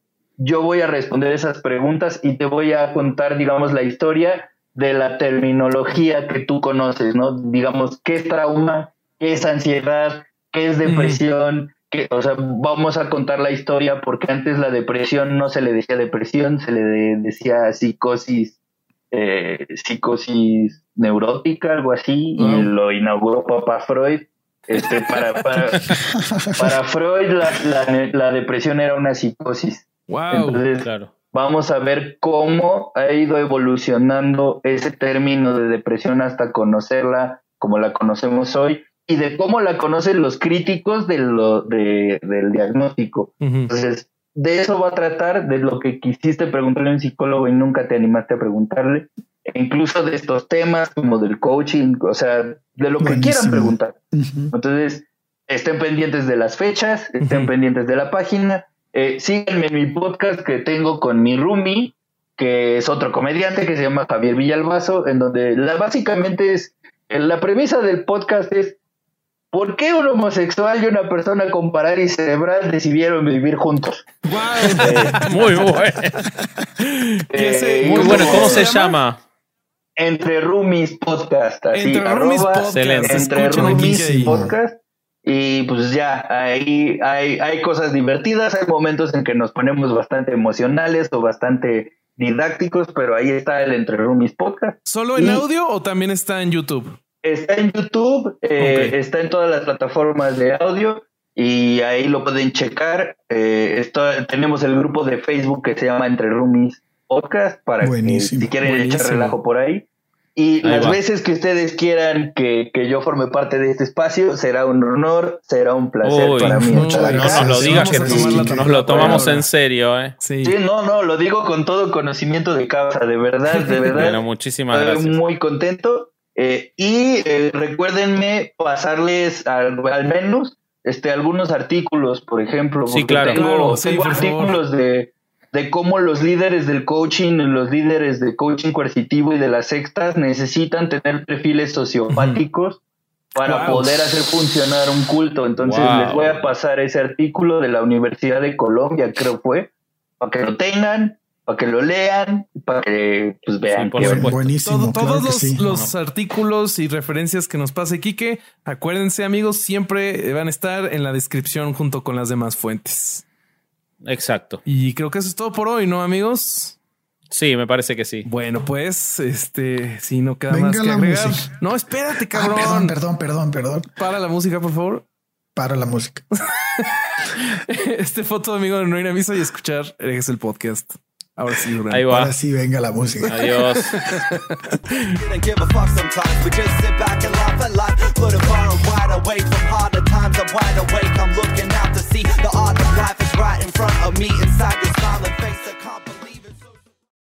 Yo voy a responder esas preguntas y te voy a contar, digamos, la historia de la terminología que tú conoces, ¿no? Digamos, qué es trauma, qué es ansiedad, qué es depresión, que, o sea, vamos a contar la historia porque antes la depresión no se le decía depresión, se le de- decía psicosis, eh, psicosis neurótica, algo así, y lo inauguró Papa Freud. Este, para, para, para Freud la, la, la depresión era una psicosis. Wow. Entonces, Claro. vamos a ver cómo ha ido evolucionando ese término de depresión hasta conocerla como la conocemos hoy y de cómo la conocen los críticos de lo, de- del diagnóstico. Entonces, de eso va a tratar, de lo que quisiste preguntarle a un psicólogo y nunca te animaste a preguntarle, e incluso de estos temas como del coaching, o sea, de lo que quieran preguntar. Entonces, estén pendientes de las fechas, estén pendientes de la página. Eh, síganme en mi podcast que tengo con mi roomie, que es otro comediante que se llama Javier Villalbazo, en donde la, básicamente es, eh, la premisa del podcast es, ¿por qué un homosexual y una persona con parálisis cerebral decidieron vivir juntos? Wow. Muy bueno. Eh, Muy ¿cómo bueno. ¿Cómo se se llama? Entre Roomies Podcast, así, Entre Roomies arroba Podcast. Excelente. entre que- Podcast. Y pues ya, ahí hay, hay cosas divertidas, hay momentos en que nos ponemos bastante emocionales o bastante didácticos, pero ahí está el Entre Roomies Podcast. ¿Solo en Y- audio o también está en YouTube? Está en YouTube, eh, está en todas las plataformas de audio y ahí lo pueden checar. Eh, tenemos el grupo de Facebook que se llama Entre Roomies Podcast para Buenísimo, que si quieren echar relajo por ahí. Y Ahí las va. veces que ustedes quieran que, que yo forme parte de este espacio, será un honor, será un placer Uy, para mí. No nos lo digas que la nos lo tomamos en serio, ¿eh? Sí. Sí, no, no, lo digo con todo conocimiento de causa, de verdad, de verdad. Bueno, muchísimas Estoy gracias. muy contento. Eh, y eh, recuérdenme pasarles al, al menos este, algunos artículos, por ejemplo. Sí, claro. Tengo, Claro, sí, tengo por favor. artículos de, de cómo los líderes del coaching, los líderes de coaching coercitivo y de las sextas necesitan tener perfiles sociopáticos para Wow. poder hacer funcionar un culto. Entonces Wow. les voy a pasar ese artículo de la Universidad de Colombia, creo fue, para que lo tengan, para que lo lean, para que pues vean. Sí, por que- supuesto. Buenísimo. Todo- claro todos que los, sí. los artículos y referencias que nos pase Quique, acuérdense amigos, siempre van a estar en la descripción junto con las demás fuentes. Exacto. Y creo que eso es todo por hoy, ¿no, amigos? Sí, me parece que sí. Bueno, pues, este, si no queda más que agregar. No, espérate, ah, cabrón. Perdón, perdón, perdón, perdón. Para la música, por favor. Para la música. este foto, amigo, no ir a misa y escuchar eh, es el podcast. Ahora sí, Ahí va. Ahora sí, venga la música. Adiós. right in front of me inside this violent face.